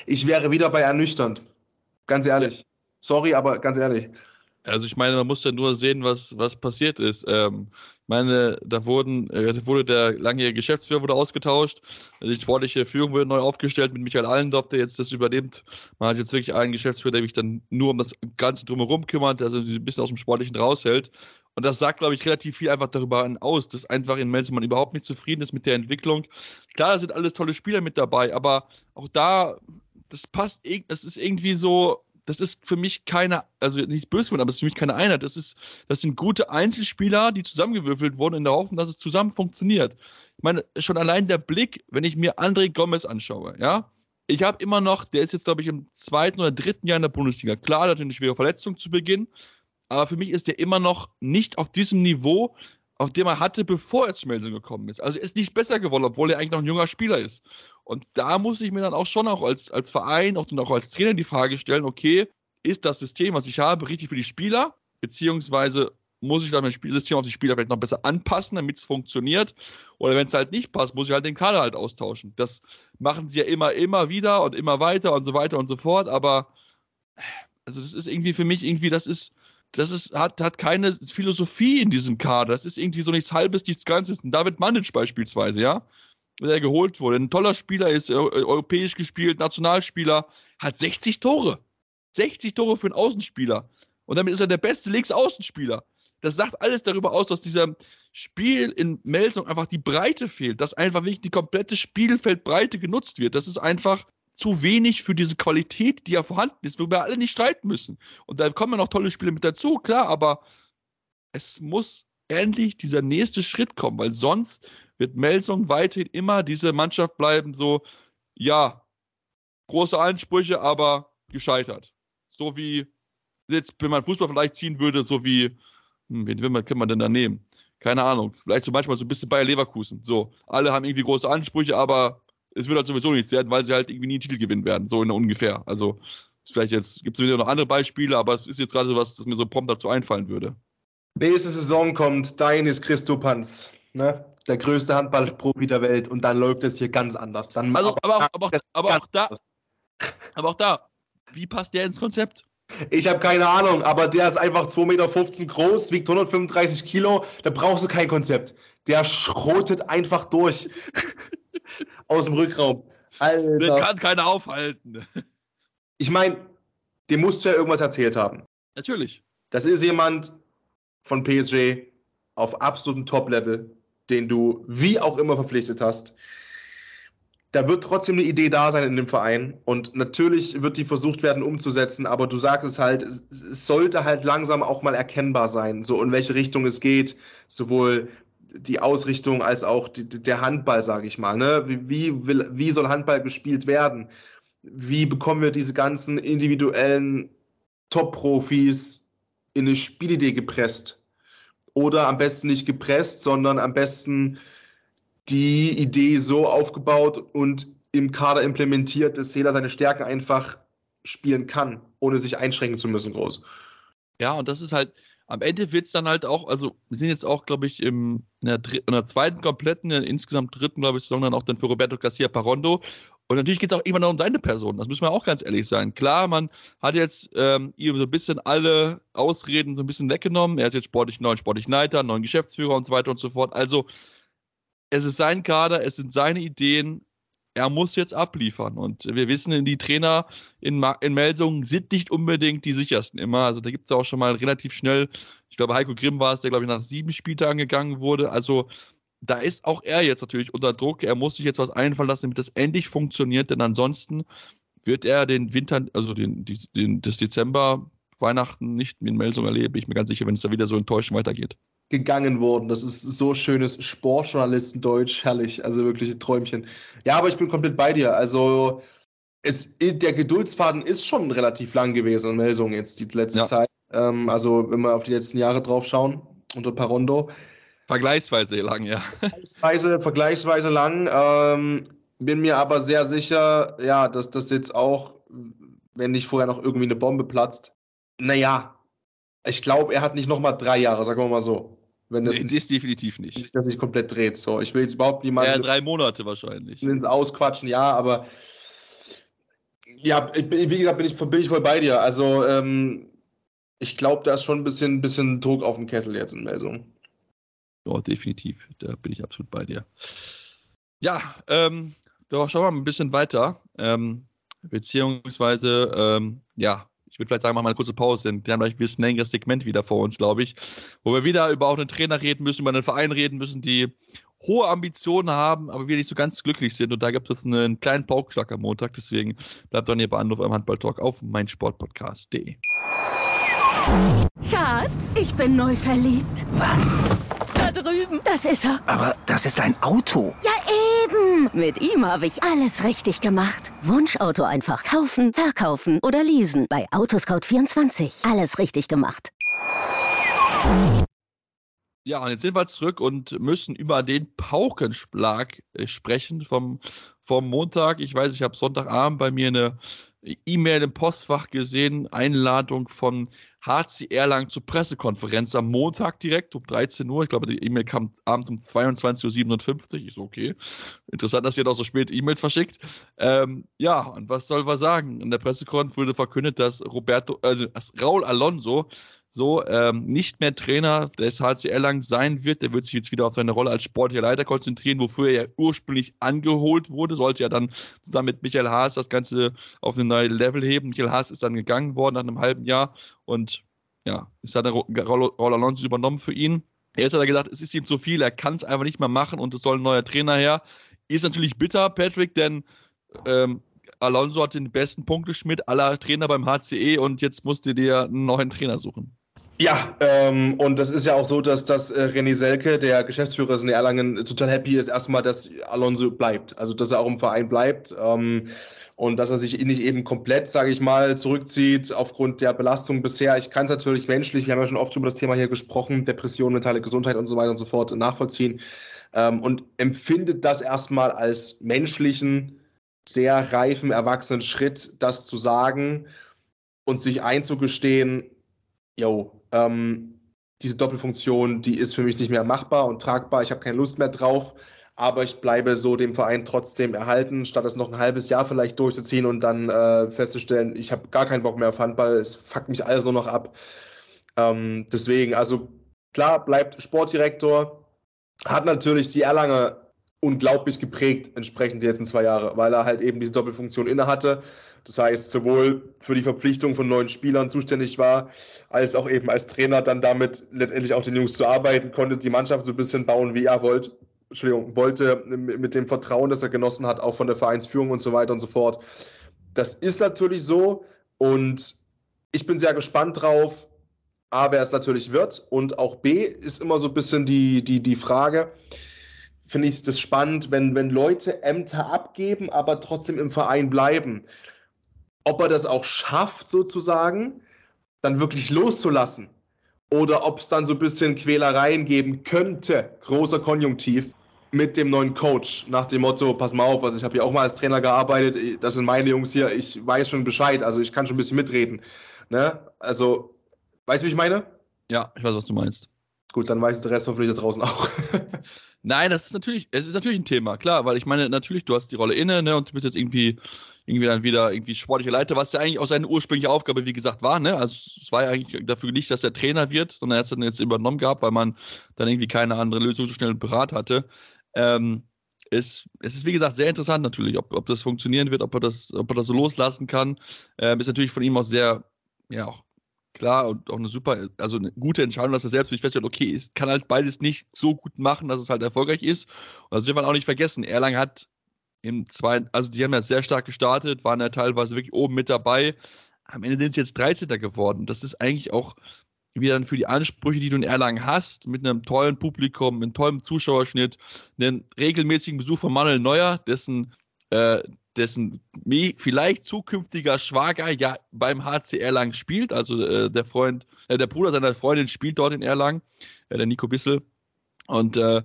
S2: ich wäre wieder bei ernüchternd. Ganz ehrlich. Sorry, aber ganz ehrlich.
S1: Also ich meine, man muss ja nur sehen, was, was passiert ist. Ähm, ich meine, da wurden, äh, wurde der langjährige Geschäftsführer wurde ausgetauscht, die sportliche Führung wurde neu aufgestellt mit Michael Allendorf, der jetzt das übernimmt. Man hat jetzt wirklich einen Geschäftsführer, der sich dann nur um das Ganze drumherum kümmert, also ein bisschen aus dem Sportlichen raushält. Und das sagt, glaube ich, relativ viel einfach darüber aus, dass einfach in Melzemann überhaupt nicht zufrieden ist mit der Entwicklung. Klar, da sind alles tolle Spieler mit dabei, aber auch da, das passt, das ist irgendwie so, das ist für mich keine, also nicht böse gemeint, aber das ist für mich keine Einheit. Das ist, das sind gute Einzelspieler, die zusammengewürfelt wurden in der Hoffnung, dass es zusammen funktioniert. Ich meine, schon allein der Blick, wenn ich mir André Gomez anschaue, ja, ich habe immer noch, der ist jetzt, glaube ich, im zweiten oder dritten Jahr in der Bundesliga. Klar, der hat eine schwere Verletzung zu Beginn, aber für mich ist der immer noch nicht auf diesem Niveau, auf dem er hatte, bevor er zu Melsung gekommen ist. Also er ist nicht besser geworden, obwohl er eigentlich noch ein junger Spieler ist. Und da muss ich mir dann auch schon auch als, als Verein und auch als Trainer die Frage stellen, okay, ist das System, was ich habe, richtig für die Spieler? Beziehungsweise muss ich dann mein Spielsystem auf die Spieler vielleicht noch besser anpassen, damit es funktioniert? Oder wenn es halt nicht passt, muss ich halt den Kader halt austauschen. Das machen sie ja immer, immer wieder und immer weiter und so weiter und so fort. Aber also das ist irgendwie für mich irgendwie, das ist, das ist, hat, hat keine Philosophie in diesem Kader. Das ist irgendwie so nichts Halbes, nichts Ganzes. David Manic beispielsweise, ja, der geholt wurde. Ein toller Spieler ist äh, europäisch gespielt, Nationalspieler, hat 60 Tore. 60 Tore für einen Außenspieler. Und damit ist er der beste Linksaußenspieler. Das sagt alles darüber aus, dass dieser Spiel in Melsung einfach die Breite fehlt, dass einfach wirklich die komplette Spielfeldbreite genutzt wird. Das ist einfach zu wenig für diese Qualität, die ja vorhanden ist, wo wir alle nicht streiten müssen. Und da kommen ja noch tolle Spiele mit dazu, klar, aber es muss endlich dieser nächste Schritt kommen, weil sonst wird Melsung weiterhin immer diese Mannschaft bleiben, so, ja, große Ansprüche, aber gescheitert. So wie, jetzt, wenn man Fußball vielleicht ziehen würde, so wie, hm, wen, wen kann man denn da nehmen? Keine Ahnung. Vielleicht so manchmal so ein bisschen Bayer Leverkusen. So, alle haben irgendwie große Ansprüche, aber es wird halt sowieso nichts werden, weil sie halt irgendwie nie einen Titel gewinnen werden, so in ungefähr. Also vielleicht jetzt gibt es wieder noch andere Beispiele, aber es ist jetzt gerade so was, das mir so prompt dazu einfallen würde.
S2: Nächste Saison kommt Deines Christo Panz, ne? der größte Handballprofi der Welt und dann läuft es hier ganz anders. Dann
S1: also, aber, auch, aber, auch, aber auch da, aber auch da, wie passt der ins Konzept?
S2: Ich habe keine Ahnung, aber der ist einfach 2,15 Meter groß, wiegt 135 Kilo, da brauchst du kein Konzept. Der schrotet einfach durch aus dem Rückraum.
S1: Alter. Den kann keiner aufhalten.
S2: Ich meine, dem musst du ja irgendwas erzählt haben.
S1: Natürlich.
S2: Das ist jemand von PSG auf absolutem Top-Level, den du wie auch immer verpflichtet hast. Da wird trotzdem eine Idee da sein in dem Verein und natürlich wird die versucht werden umzusetzen, aber du sagst es halt, es sollte halt langsam auch mal erkennbar sein, so in welche Richtung es geht, sowohl die Ausrichtung als auch die, der Handball, sage ich mal. Ne? Wie, will, wie soll Handball gespielt werden? Wie bekommen wir diese ganzen individuellen Top-Profis in eine Spielidee gepresst? Oder am besten nicht gepresst, sondern am besten die Idee so aufgebaut und im Kader implementiert, dass jeder seine Stärken einfach spielen kann, ohne sich einschränken zu müssen, groß.
S1: Ja, und das ist halt, am Ende wird es dann halt auch, also wir sind jetzt auch, glaube ich, im, in, der in der zweiten kompletten, in der insgesamt dritten, glaube ich, Saison dann auch dann für Roberto Garcia Parondo. Und natürlich geht es auch immer noch um deine Person, das müssen wir auch ganz ehrlich sein. Klar, man hat jetzt ähm, ihm so ein bisschen alle Ausreden so ein bisschen weggenommen. Er ist jetzt sportlich neuen sportlich Leiter, neuen Geschäftsführer und so weiter und so fort. Also es ist sein Kader, es sind seine Ideen, er muss jetzt abliefern. Und wir wissen, die Trainer in, in Melsungen sind nicht unbedingt die sichersten immer. Also da gibt es auch schon mal relativ schnell, ich glaube, Heiko Grimm war es, der, glaube ich, nach sieben Spieltagen gegangen wurde. Also da ist auch er jetzt natürlich unter Druck. Er muss sich jetzt was einfallen lassen, damit das endlich funktioniert, denn ansonsten wird er den Winter, also den, den, das Dezember, Weihnachten nicht in Melsung erleben. Bin ich mir ganz sicher, wenn es da wieder so enttäuschend weitergeht
S2: gegangen worden. Das ist so schönes Sportjournalistendeutsch, herrlich, also wirklich ein Träumchen. Ja, aber ich bin komplett bei dir. Also es, der Geduldsfaden ist schon relativ lang gewesen in Melsungen jetzt die letzte ja. Zeit. Ähm, also wenn wir auf die letzten Jahre drauf schauen, unter Parondo.
S1: Vergleichsweise lang, ja.
S2: Vergleichsweise, vergleichsweise lang. Ähm, bin mir aber sehr sicher, ja, dass das jetzt auch, wenn nicht vorher noch irgendwie eine Bombe platzt, naja, ich glaube, er hat nicht nochmal drei Jahre, sagen wir mal so.
S1: Wenn das, nee, das definitiv nicht.
S2: Wenn sich das nicht komplett dreht. So, ich will jetzt überhaupt niemanden.
S1: Ja, drei Monate wahrscheinlich.
S2: Ins Ausquatschen, ja, aber ja, wie gesagt, bin ich, bin ich voll bei dir. Also, ähm, ich glaube, da ist schon ein bisschen, bisschen Druck auf dem Kessel jetzt in Melsung.
S1: Ja, definitiv. Da bin ich absolut bei dir. Ja, ähm, doch, schauen wir mal ein bisschen weiter. Ähm, beziehungsweise, ähm, ja, ich würde vielleicht sagen, machen wir eine kurze Pause, denn wir haben gleich ein bisschen längeres Segment wieder vor uns, glaube ich, wo wir wieder über auch einen Trainer reden müssen, über einen Verein reden müssen, die hohe Ambitionen haben, aber wir nicht so ganz glücklich sind. Und da gibt es einen kleinen Paukenschlag am Montag. Deswegen bleibt doch hier bei Anruf am Handballtalk auf meinsportpodcast.de.
S3: Schatz, ich bin neu verliebt.
S4: Was?
S3: Da drüben. Das ist er.
S4: Aber das ist ein Auto.
S3: Ja, eben. Mit ihm habe ich alles richtig gemacht. Wunschauto einfach kaufen, verkaufen oder leasen. Bei Autoscout24. Alles richtig gemacht.
S1: Ja, und jetzt sind wir zurück und müssen über den Paukenschlag äh, sprechen vom, vom Montag. Ich weiß, ich habe Sonntagabend bei mir eine E-Mail im Postfach gesehen, Einladung von HC Erlangen zur Pressekonferenz am Montag direkt um 13 Uhr. Ich glaube, die E-Mail kam abends um 22.57 Uhr. Ich so, okay. Interessant, dass ihr doch so spät E-Mails verschickt. Ähm, ja, und was soll man sagen? In der Pressekonferenz wurde verkündet, dass Roberto, äh, dass Raul Alonso so ähm, nicht mehr Trainer des HC Erlangen sein wird. Der wird sich jetzt wieder auf seine Rolle als sportlicher Leiter konzentrieren, wofür er ja ursprünglich angeholt wurde. Sollte ja dann zusammen mit Michael Haas das Ganze auf ein neues Level heben. Michael Haas ist dann gegangen worden nach einem halben Jahr und ja, es hat Raul Alonso übernommen für ihn. Jetzt hat er gesagt, es ist ihm zu viel, er kann es einfach nicht mehr machen und es soll ein neuer Trainer her. Ist natürlich bitter, Patrick, denn ähm, Alonso hat den besten Punkteschmidt aller Trainer beim HCE und jetzt musst du dir einen neuen Trainer suchen.
S2: Ja, ähm, und das ist ja auch so, dass, dass äh, René Selke, der Geschäftsführer in Erlangen, total happy ist, erstmal, dass Alonso bleibt. Also, dass er auch im Verein bleibt. Ähm, und dass er sich nicht eben komplett, sage ich mal, zurückzieht aufgrund der Belastung bisher. Ich kann es natürlich menschlich, wir haben ja schon oft über das Thema hier gesprochen, Depression, mentale Gesundheit und so weiter und so fort nachvollziehen ähm, und empfindet das erstmal als menschlichen, sehr reifen, erwachsenen Schritt, das zu sagen und sich einzugestehen, yo, ähm, diese Doppelfunktion, die ist für mich nicht mehr machbar und tragbar. Ich habe keine Lust mehr drauf, aber ich bleibe so dem Verein trotzdem erhalten, statt es noch ein halbes Jahr vielleicht durchzuziehen und dann äh, festzustellen, ich habe gar keinen Bock mehr auf Handball, es fuckt mich alles nur noch ab. Ähm, deswegen, also klar, bleibt Sportdirektor, hat natürlich die Erlanger unglaublich geprägt, entsprechend die letzten zwei Jahre, weil er halt eben diese Doppelfunktion innehatte. Das heißt, sowohl für die Verpflichtung von neuen Spielern zuständig war, als auch eben als Trainer dann damit letztendlich auch den Jungs zu arbeiten konnte, die Mannschaft so ein bisschen bauen, wie er wollte. Entschuldigung, wollte mit dem Vertrauen, das er genossen hat, auch von der Vereinsführung und so weiter und so fort. Das ist natürlich so und ich bin sehr gespannt drauf, A, wer es natürlich wird und auch B ist immer so ein bisschen die, die, die Frage, finde ich das spannend, wenn, wenn Leute Ämter abgeben, aber trotzdem im Verein bleiben. Ob er das auch schafft, sozusagen, dann wirklich loszulassen. Oder ob es dann so ein bisschen Quälereien geben könnte, großer Konjunktiv, mit dem neuen Coach. Nach dem Motto, pass mal auf, also ich habe ja auch mal als Trainer gearbeitet, das sind meine Jungs hier, ich weiß schon Bescheid, also ich kann schon ein bisschen mitreden. Ne? Also, weißt du, wie ich meine?
S1: Ja, ich weiß, was du meinst.
S2: Gut, dann weiß der Rest hoffentlich da draußen auch.
S1: Nein, das ist natürlich, es ist natürlich ein Thema, klar, weil ich meine, natürlich, du hast die Rolle inne, ne, und du bist jetzt irgendwie, irgendwie dann wieder irgendwie sportlicher Leiter, was ja eigentlich auch seine ursprüngliche Aufgabe, wie gesagt, war, ne? Also es war ja eigentlich dafür nicht, dass er Trainer wird, sondern er hat es dann jetzt übernommen gehabt, weil man dann irgendwie keine andere Lösung so schnell parat hatte. Ähm, es, es ist, wie gesagt, sehr interessant natürlich, ob, ob das funktionieren wird, ob er das, ob er das so loslassen kann. Ähm, ist natürlich von ihm auch sehr, ja, auch klar und auch eine super, also eine gute Entscheidung, dass er selbst nicht feststellt, okay, es kann halt beides nicht so gut machen, dass es halt erfolgreich ist. Und das will man auch nicht vergessen. Erlang hat im zweiten, also die haben ja sehr stark gestartet, waren ja teilweise wirklich oben mit dabei. Am Ende sind sie jetzt 13. geworden. Das ist eigentlich auch wieder dann für die Ansprüche, die du in Erlangen hast, mit einem tollen Publikum, einem tollen Zuschauerschnitt, einen regelmäßigen Besuch von Manuel Neuer, dessen äh, dessen vielleicht zukünftiger Schwager ja beim HC Erlangen spielt. Also äh, der Freund, äh, der Bruder seiner Freundin spielt dort in Erlangen, äh, der Nico Bissel. Und äh,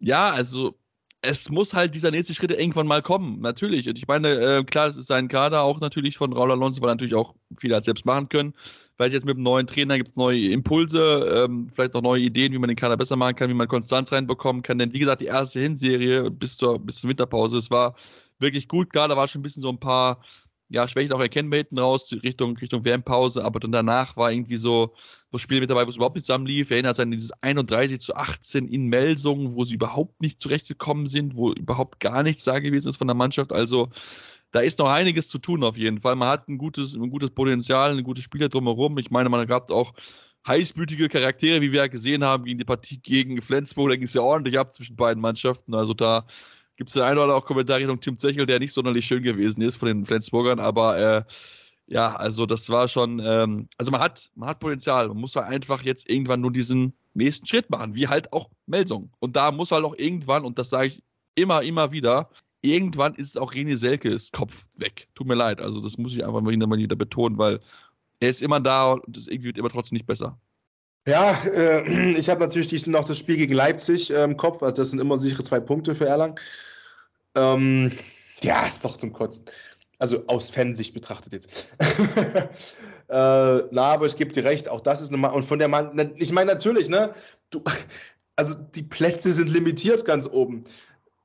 S1: ja, also es muss halt dieser nächste Schritt irgendwann mal kommen, natürlich. Und ich meine, äh, klar, das ist sein Kader auch natürlich von Raul Alonso, weil natürlich auch viel hat selbst machen können. Vielleicht jetzt mit dem neuen Trainer gibt es neue Impulse, ähm, vielleicht auch neue Ideen, wie man den Kader besser machen kann, wie man Konstanz reinbekommen kann. Denn wie gesagt, die erste Hinserie bis zur, bis zur Winterpause, es war wirklich gut. Klar, da war schon ein bisschen so ein paar ja, Schwächen auch erkennbar hinten raus, Richtung, Richtung WM-Pause, aber dann danach war irgendwie so, wo Spiele mit dabei, wo es überhaupt nicht zusammen lief. Erinnert sich an dieses 31 zu 18 in Melsungen, wo sie überhaupt nicht zurechtgekommen sind, wo überhaupt gar nichts da gewesen ist von der Mannschaft. Also da ist noch einiges zu tun auf jeden Fall. Man hat ein gutes, ein gutes Potenzial, ein gutes Spieler drumherum. Ich meine, man hat auch heißblütige Charaktere, wie wir ja gesehen haben, gegen die Partie gegen Flensburg. Da ging es ja ordentlich ab zwischen beiden Mannschaften. Also da gibt es den einen oder auch Kommentar Richtung Tim Zechel, der nicht sonderlich schön gewesen ist von den Flensburgern, aber äh, ja, also das war schon, ähm, also man hat, man hat Potenzial, man muss halt einfach jetzt irgendwann nur diesen nächsten Schritt machen, wie halt auch Melsung. Und da muss halt auch irgendwann, und das sage ich immer, immer wieder, irgendwann ist auch René Selkes Kopf weg. Tut mir leid, also das muss ich einfach mal wieder betonen, weil er ist immer da und es irgendwie wird immer trotzdem nicht besser.
S2: Ja, äh, ich habe natürlich noch das Spiel gegen Leipzig äh, im Kopf. Also das sind immer sichere zwei Punkte für Erlangen. Ähm, ja, ist doch zum Kotzen. Also aus Fansicht betrachtet jetzt. äh, na, aber ich gebe dir recht, auch das ist eine Ma und von der Mann, ich meine natürlich, ne, du, also die Plätze sind limitiert ganz oben.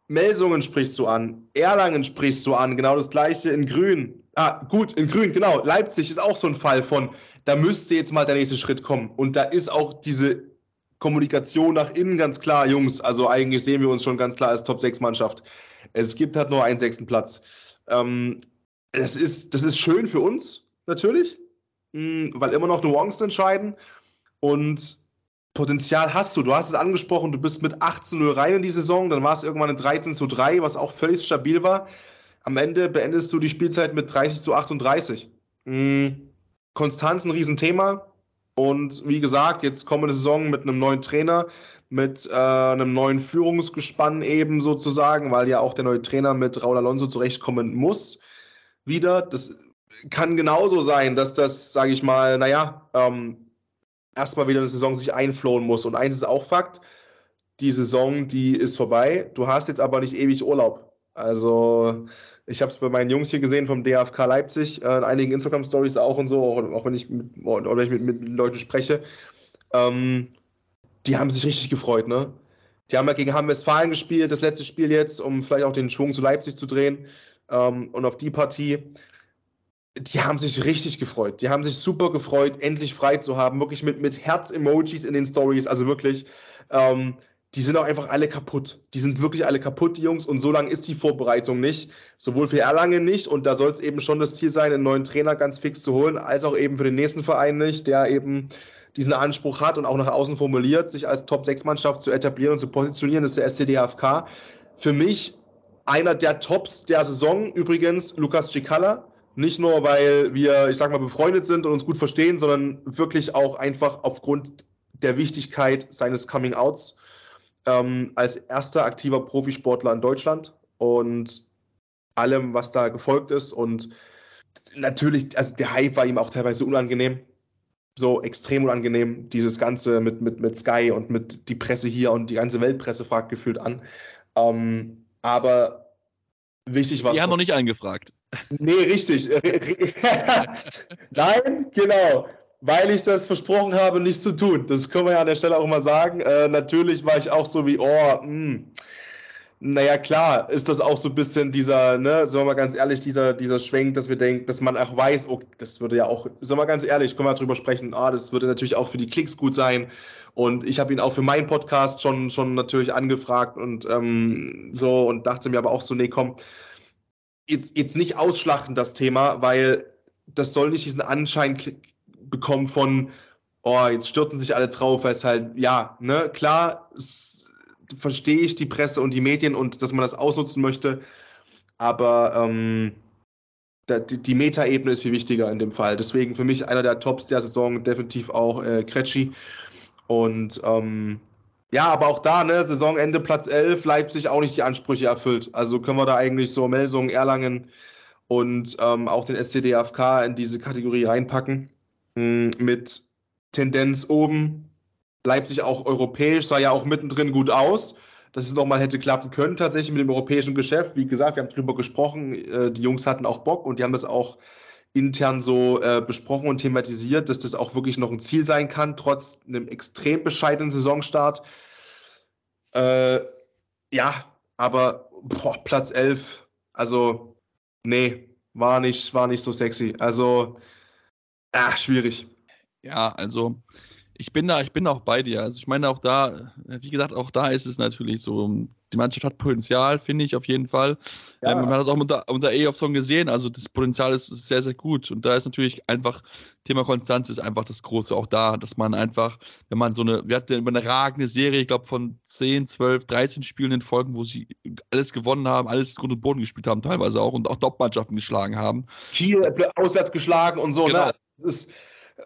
S2: Melsungen sprichst du an, Erlangen sprichst du an, genau das gleiche in Grün. Ah, gut, in Grün, genau. Leipzig ist auch so ein Fall von, da müsste jetzt mal der nächste Schritt kommen. Und da ist auch diese Kommunikation nach innen ganz klar, Jungs. Also eigentlich sehen wir uns schon ganz klar als Top-6-Mannschaft. Es gibt halt nur einen sechsten Platz. Ähm, das, ist, das ist schön für uns, natürlich, mh, hm, weil immer noch Nuancen entscheiden. Und Potenzial hast du. Du hast es angesprochen, du bist mit 8 zu 0 rein in die Saison, dann war es irgendwann ein 13 zu 3, was auch völlig stabil war. Am Ende beendest du die Spielzeit mit 30 zu 38. Mhm. Konstanz ein Riesenthema. Und wie gesagt, jetzt kommende Saison mit einem neuen Trainer, mit äh, einem neuen Führungsgespann eben sozusagen, weil ja auch der neue Trainer mit Raul Alonso zurechtkommen muss. Wieder. Das kann genauso sein, dass das, sage ich mal, naja, ähm, erstmal wieder eine Saison sich einflohen muss. Und eins ist auch Fakt, die Saison, die ist vorbei. Du hast jetzt aber nicht ewig Urlaub. Also ich habe es bei meinen Jungs hier gesehen vom DFK Leipzig, äh, in einigen Instagram-Stories auch und so, auch, auch wenn ich, mit, oder wenn ich mit, mit Leuten spreche. Ähm, die haben sich richtig gefreut, ne? Die haben ja gegen Hamm-Westfalen gespielt, das letzte Spiel jetzt, um vielleicht auch den Schwung zu Leipzig zu drehen. Ähm, und auf die Partie, die haben sich richtig gefreut. Die haben sich super gefreut, endlich frei zu haben. Wirklich mit, mit Herz-Emojis in den Stories. Also wirklich, ähm, die sind auch einfach alle kaputt. Die sind wirklich alle kaputt, die Jungs. Und so lange ist die Vorbereitung nicht. Sowohl für Erlangen nicht. Und da soll es eben schon das Ziel sein, einen neuen Trainer ganz fix zu holen, als auch eben für den nächsten Verein nicht, der eben diesen Anspruch hat und auch nach außen formuliert, sich als Top-6-Mannschaft zu etablieren und zu positionieren, das ist der SCDHFK. Für mich einer der Tops der Saison übrigens Lukas Cicala, Nicht nur, weil wir, ich sag mal, befreundet sind und uns gut verstehen, sondern wirklich auch einfach aufgrund der Wichtigkeit seines Coming-Outs ähm, als erster aktiver Profisportler in Deutschland und allem, was da gefolgt ist. Und natürlich, also der Hype war ihm auch teilweise unangenehm. So extrem unangenehm, dieses Ganze mit, mit, mit Sky und mit die Presse hier und die ganze Weltpresse fragt gefühlt an. Ähm, aber wichtig war
S1: Die haben noch nicht eingefragt.
S2: Nee, richtig. Nein, genau. Weil ich das versprochen habe, nicht zu tun. Das können wir ja an der Stelle auch mal sagen. Äh, natürlich war ich auch so wie, oh, mh. Hm. Naja, klar, ist das auch so ein bisschen dieser, ne, sagen wir mal ganz ehrlich, dieser, dieser Schwenk, dass wir denken, dass man auch weiß, oh, das würde ja auch, sagen wir mal ganz ehrlich, können wir drüber sprechen, ah, das würde natürlich auch für die Klicks gut sein. Und ich habe ihn auch für meinen Podcast schon, schon natürlich angefragt und ähm, so und dachte mir aber auch so, nee, komm, jetzt, jetzt nicht ausschlachten, das Thema, weil das soll nicht diesen Anschein bekommen von, oh, jetzt stürzen sich alle drauf, weil es halt, ja, ne, klar, verstehe ich die Presse und die Medien und dass man das ausnutzen möchte, aber ähm, die, die Metaebene ist viel wichtiger in dem Fall. Deswegen für mich einer der Tops der Saison definitiv auch äh, Kretschi. Und ähm, ja, aber auch da, ne, Saisonende Platz 11, Leipzig auch nicht die Ansprüche erfüllt. Also können wir da eigentlich so Melsungen, Erlangen und ähm, auch den SCDFK in diese Kategorie reinpacken. Hm, mit Tendenz oben. Leipzig auch europäisch, sah ja auch mittendrin gut aus, dass es nochmal hätte klappen können, tatsächlich mit dem europäischen Geschäft. Wie gesagt, wir haben drüber gesprochen, äh, die Jungs hatten auch Bock und die haben das auch intern so äh, besprochen und thematisiert, dass das auch wirklich noch ein Ziel sein kann, trotz einem extrem bescheidenen Saisonstart. Äh, ja, aber boah, Platz 11, also nee, war nicht, war nicht so sexy. Also, ah, schwierig.
S1: Ja, also ich bin da, ich bin auch bei dir. Also ich meine auch da, wie gesagt, auch da ist es natürlich so, die Mannschaft hat Potenzial, finde ich auf jeden Fall. Ja. Ähm, man hat es auch unter, unter E-Option gesehen, also das Potenzial ist sehr, sehr gut. Und da ist natürlich einfach, Thema Konstanz ist einfach das Große auch da, dass man einfach, wenn man so eine, wir hatten eine ragende Serie, ich glaube von 10, 12, 13 Spielen in Folgen, wo sie alles gewonnen haben, alles Grund und Boden gespielt haben, teilweise auch und auch Top-Mannschaften geschlagen haben.
S2: Kiel auswärts geschlagen und so, ne? genau. ne? Ist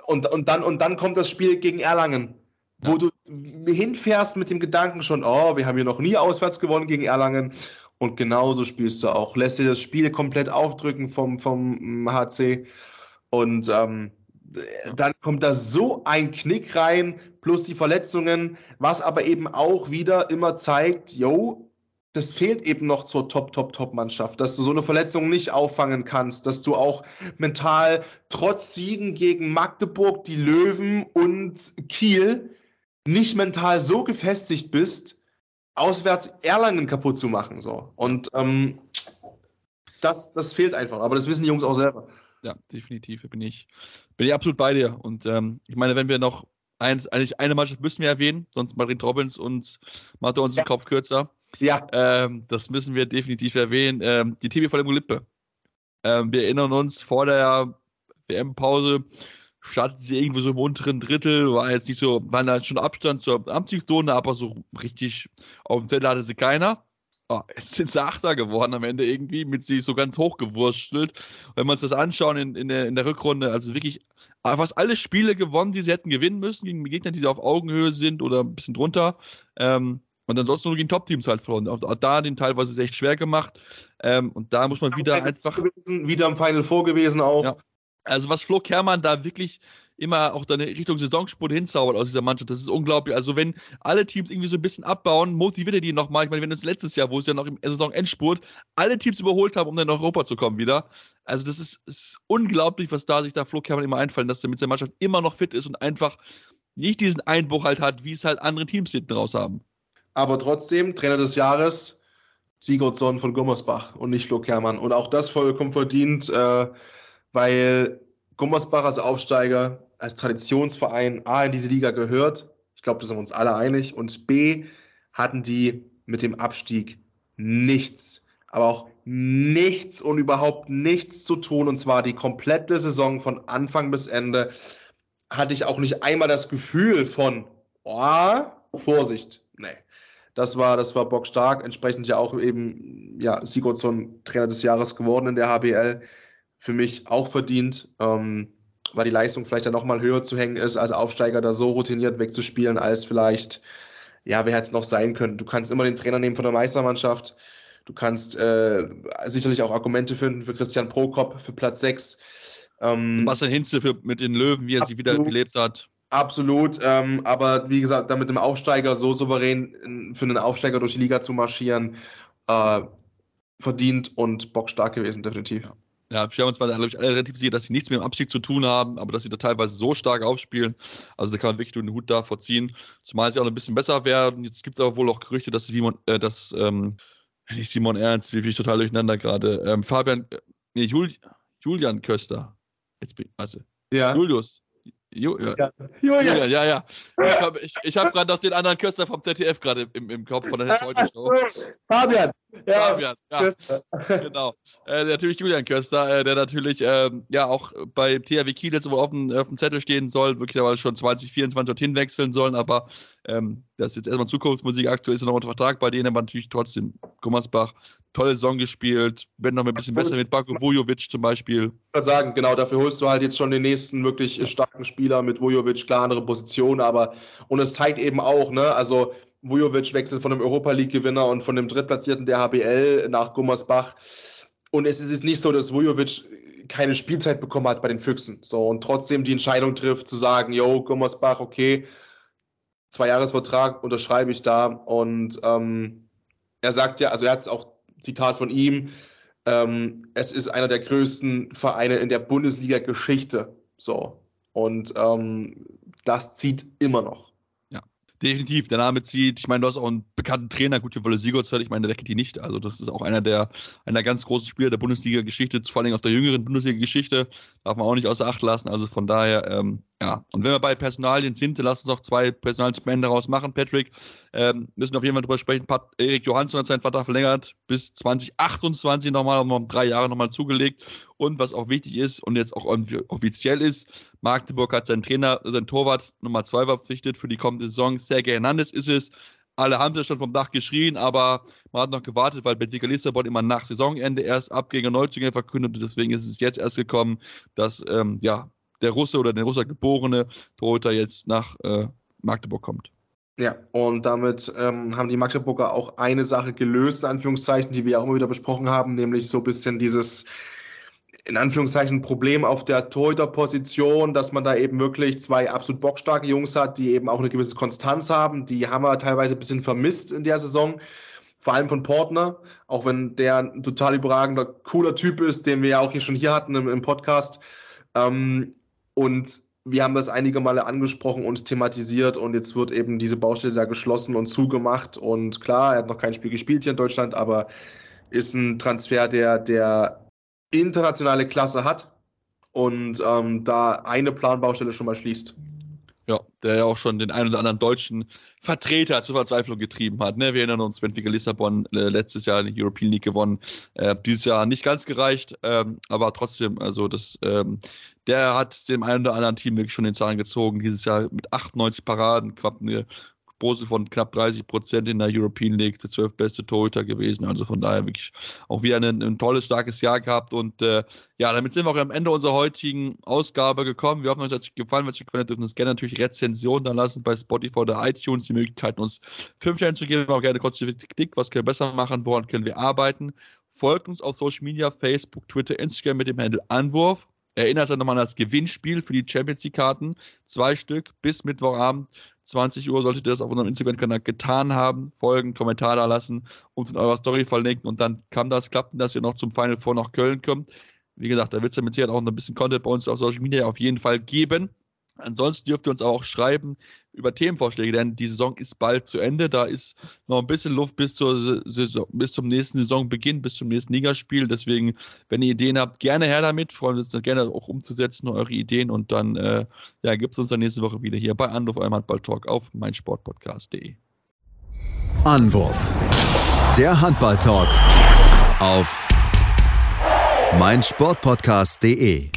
S2: und, und, dann, und dann kommt das Spiel gegen Erlangen, wo du hinfährst mit dem Gedanken schon, oh, wir haben hier noch nie auswärts gewonnen gegen Erlangen. Und genauso spielst du auch. Lässt dir das Spiel komplett aufdrücken vom, vom HC. Und ähm, dann kommt da so ein Knick rein, plus die Verletzungen, was aber eben auch wieder immer zeigt, yo, das fehlt eben noch zur Top, Top, Top-Mannschaft, dass du so eine Verletzung nicht auffangen kannst, dass du auch mental trotz Siegen gegen Magdeburg, die Löwen und Kiel nicht mental so gefestigt bist, auswärts Erlangen kaputt zu machen. So. Und ähm, das, das fehlt einfach. Aber das wissen die Jungs auch selber.
S1: Ja, definitiv bin ich, bin ich absolut bei dir. Und ähm, ich meine, wenn wir noch ein, eigentlich eine Mannschaft müssen wir erwähnen, sonst Martin Robbins und macht uns ja. den Kopf kürzer. Ja. Ähm, das müssen wir definitiv erwähnen. Ähm, die TV von Lippe. Ähm, wir erinnern uns, vor der WM-Pause startet sie irgendwo so im unteren Drittel, war jetzt nicht so, war da schon Abstand zur Amtszone, aber so richtig auf dem Zettel hatte sie keiner. Oh, jetzt sind sie Achter geworden am Ende irgendwie, mit sie so ganz hochgewurstelt. Wenn wir uns das anschauen in, in, der, in der Rückrunde, also wirklich fast alle Spiele gewonnen, die sie hätten gewinnen müssen, gegen Gegner, die auf Augenhöhe sind oder ein bisschen drunter. Ähm, und ansonsten nur gegen Top-Teams halt verloren. Auch, auch, da den teilweise echt schwer gemacht. Ähm, und da muss man wieder einfach.
S2: Gewesen, wieder im Final Four gewesen auch. Ja.
S1: Also, was Flo Kermann da wirklich immer auch dann Richtung Saisonspur hinzaubert aus dieser Mannschaft, das ist unglaublich. Also, wenn alle Teams irgendwie so ein bisschen abbauen, motiviert er die nochmal. Ich meine, wenn uns letztes Jahr, wo es ja noch im Saisonendspurt alle Teams überholt haben, um dann in Europa zu kommen wieder. Also, das ist, ist unglaublich, was da sich da Flo Kermann immer einfallen, dass er mit seiner Mannschaft immer noch fit ist und einfach nicht diesen Einbruch halt hat, wie es halt andere Teams hinten raus haben
S2: aber trotzdem Trainer des Jahres Sigurdsson von Gummersbach und nicht Flo Kermann. Und auch das vollkommen verdient, äh, weil Gummersbach als Aufsteiger, als Traditionsverein A in diese Liga gehört. Ich glaube, da sind wir uns alle einig. Und B hatten die mit dem Abstieg nichts, aber auch nichts und überhaupt nichts zu tun. Und zwar die komplette Saison von Anfang bis Ende hatte ich auch nicht einmal das Gefühl von, oh, Vorsicht, nee. Das war, das war bockstark. Entsprechend ja auch eben, ja, Sigurdsson Trainer des Jahres geworden in der HBL. für mich auch verdient, ähm, weil die Leistung vielleicht dann nochmal höher zu hängen ist, als Aufsteiger da so routiniert wegzuspielen, als vielleicht, ja, wer hätte es noch sein können. Du kannst immer den Trainer nehmen von der Meistermannschaft. Du kannst äh, sicherlich auch Argumente finden für Christian Prokop für Platz 6.
S1: Ähm, Marcel Hinze für, mit den Löwen, wie er sich wieder gelebt hat.
S2: Absolut, ähm, aber wie gesagt, da mit dem Aufsteiger so souverän für einen Aufsteiger durch die Liga zu marschieren, äh, verdient und bockstark gewesen, definitiv.
S1: Ja. Ja, wir haben uns mal, glaube ich, alle relativ sicher, dass sie nichts mit dem Abstieg zu tun haben, aber dass sie da teilweise so stark aufspielen. Also da kann man wirklich nur den Hut davor ziehen. Zumal sie auch ein bisschen besser werden. Jetzt gibt es aber wohl auch Gerüchte, dass Simon, äh, dass, ähm, nicht Simon Ernst, wie bin ich total durcheinander gerade. Ähm, Fabian, äh, nee, Jul, Julian Köster. Jetzt bin ich, warte. Ja. Julius. Ju, ja. Julian. ja, ja. Ich habe ich, ich hab gerade noch den anderen Köster vom ZDF gerade im, im Kopf von der heute Show.
S2: Fabian.
S1: Ja, genau. Äh, natürlich Julian Köster, äh, der natürlich ähm, ja auch bei THW Kiel jetzt auf dem, auf dem Zettel stehen soll, wirklich aber schon 2024 dorthin wechseln sollen, aber ähm, das ist jetzt erstmal Zukunftsmusik. Aktuell ist er noch unter Vertrag bei denen, aber natürlich trotzdem Gummersbach tolle Saison gespielt, wenn noch ein bisschen besser mit Bako Vujovic zum Beispiel.
S2: Ich würde sagen, genau, dafür holst du halt jetzt schon den nächsten wirklich starken Spieler mit Vujovic, klar andere Position, aber und es zeigt eben auch, ne, also Vujovic wechselt von dem Europa League-Gewinner und von dem Drittplatzierten der HBL nach Gummersbach. Und es ist jetzt nicht so, dass Vujovic keine Spielzeit bekommen hat bei den Füchsen. So, und trotzdem die Entscheidung trifft, zu sagen, yo, Gummersbach, okay, zwei Jahresvertrag unterschreibe ich da. Und ähm, er sagt ja, also er hat es auch Zitat von ihm, ähm, es ist einer der größten Vereine in der Bundesliga-Geschichte. So. Und ähm, das zieht immer noch.
S1: Definitiv, der Name zieht. Ich meine, du hast auch einen bekannten Trainer, gut, Wolle Sigurdsfeld, ich meine, der weckt die nicht. Also, das ist auch einer der, einer ganz großen Spieler der Bundesliga-Geschichte, vor allem auch der jüngeren Bundesliga-Geschichte. Darf man auch nicht außer Acht lassen. Also von daher, ähm, ja, und wenn wir bei Personalien sind, dann lass uns auch zwei Personalien daraus machen, Patrick. Ähm, müssen auf jeden Fall drüber sprechen. Pat Erik Johansson hat seinen Vertrag verlängert bis 2028 nochmal, um drei Jahre nochmal zugelegt. Und was auch wichtig ist und jetzt auch offiziell ist, Magdeburg hat seinen Trainer, seinen Torwart Nummer zwei verpflichtet für die kommende Saison. Sergei Hernandez ist es. Alle haben es schon vom Dach geschrien, aber man hat noch gewartet, weil Benfica Lissabon immer nach Saisonende erst Abgänge Neuzugänge verkündet und deswegen ist es jetzt erst gekommen, dass ähm, ja, der Russe oder der Russe geborene Torhüter jetzt nach äh, Magdeburg kommt.
S2: Ja, und damit ähm, haben die Magdeburger auch eine Sache gelöst, in Anführungszeichen, die wir auch immer wieder besprochen haben, nämlich so ein bisschen dieses, in Anführungszeichen, Problem auf der Torhüterposition, dass man da eben wirklich zwei absolut bockstarke Jungs hat, die eben auch eine gewisse Konstanz haben. Die haben wir teilweise ein bisschen vermisst in der Saison vor allem von Portner, auch wenn der ein total überragender, cooler Typ ist, den wir ja auch hier schon hier hatten im, im Podcast. Ähm, und wir haben das einige Male angesprochen und thematisiert und jetzt wird eben diese Baustelle da geschlossen und zugemacht. Und klar, er hat noch kein Spiel gespielt hier in Deutschland, aber ist ein Transfer, der, der internationale Klasse hat und ähm, da eine Planbaustelle schon mal schließt.
S1: Der ja auch schon den einen oder anderen deutschen Vertreter zur Verzweiflung getrieben hat. Ne? Wir erinnern uns, Benfica Lissabon äh, letztes Jahr die European League gewonnen. Äh, dieses Jahr nicht ganz gereicht, ähm, aber trotzdem, also das, ähm, der hat dem einen oder anderen Team wirklich schon den Zahn gezogen. Dieses Jahr mit 98 Paraden, knapp eine Quote von knapp 30 Prozent in der European League, der zwölf beste Torhüter gewesen. Also von daher wirklich auch wieder ein, ein tolles, starkes Jahr gehabt. Und äh, ja, damit sind wir auch am Ende unserer heutigen Ausgabe gekommen. Wir hoffen, euch hat es gefallen. Wenn es euch gefallen hat, dürfen uns gerne natürlich Rezensionen dann lassen bei Spotify oder iTunes. Die Möglichkeit, uns fünf Sterne zu geben, auch gerne kurz Kritik. Was können wir besser machen? Woran können wir arbeiten? Folgt uns auf Social Media, Facebook, Twitter, Instagram mit dem Handel Anwurf. Erinnert euch nochmal an das Gewinnspiel für die Champions League-Karten. Zwei Stück bis Mittwochabend. 20 Uhr solltet ihr das auf unserem Instagram-Kanal getan haben, folgen, Kommentar da lassen, uns in eurer Story verlinken und dann kann das klappen, dass ihr noch zum Final Four nach Köln kommt. Wie gesagt, da wird es ja mit Sicherheit auch noch ein bisschen Content bei uns auf Social Media auf jeden Fall geben. Ansonsten dürft ihr uns auch schreiben über Themenvorschläge, denn die Saison ist bald zu Ende. Da ist noch ein bisschen Luft bis, zur Saison, bis zum nächsten Saisonbeginn, bis zum nächsten Ligaspiel. Deswegen, wenn ihr Ideen habt, gerne her damit. Freuen wir uns gerne auch umzusetzen, eure Ideen. Und dann äh, ja, gibt es uns dann nächste Woche wieder hier bei Anruf eurem Handball-Talk auf meinsportpodcast.de.
S5: Anwurf. Der Handball-Talk auf meinsportpodcast.de.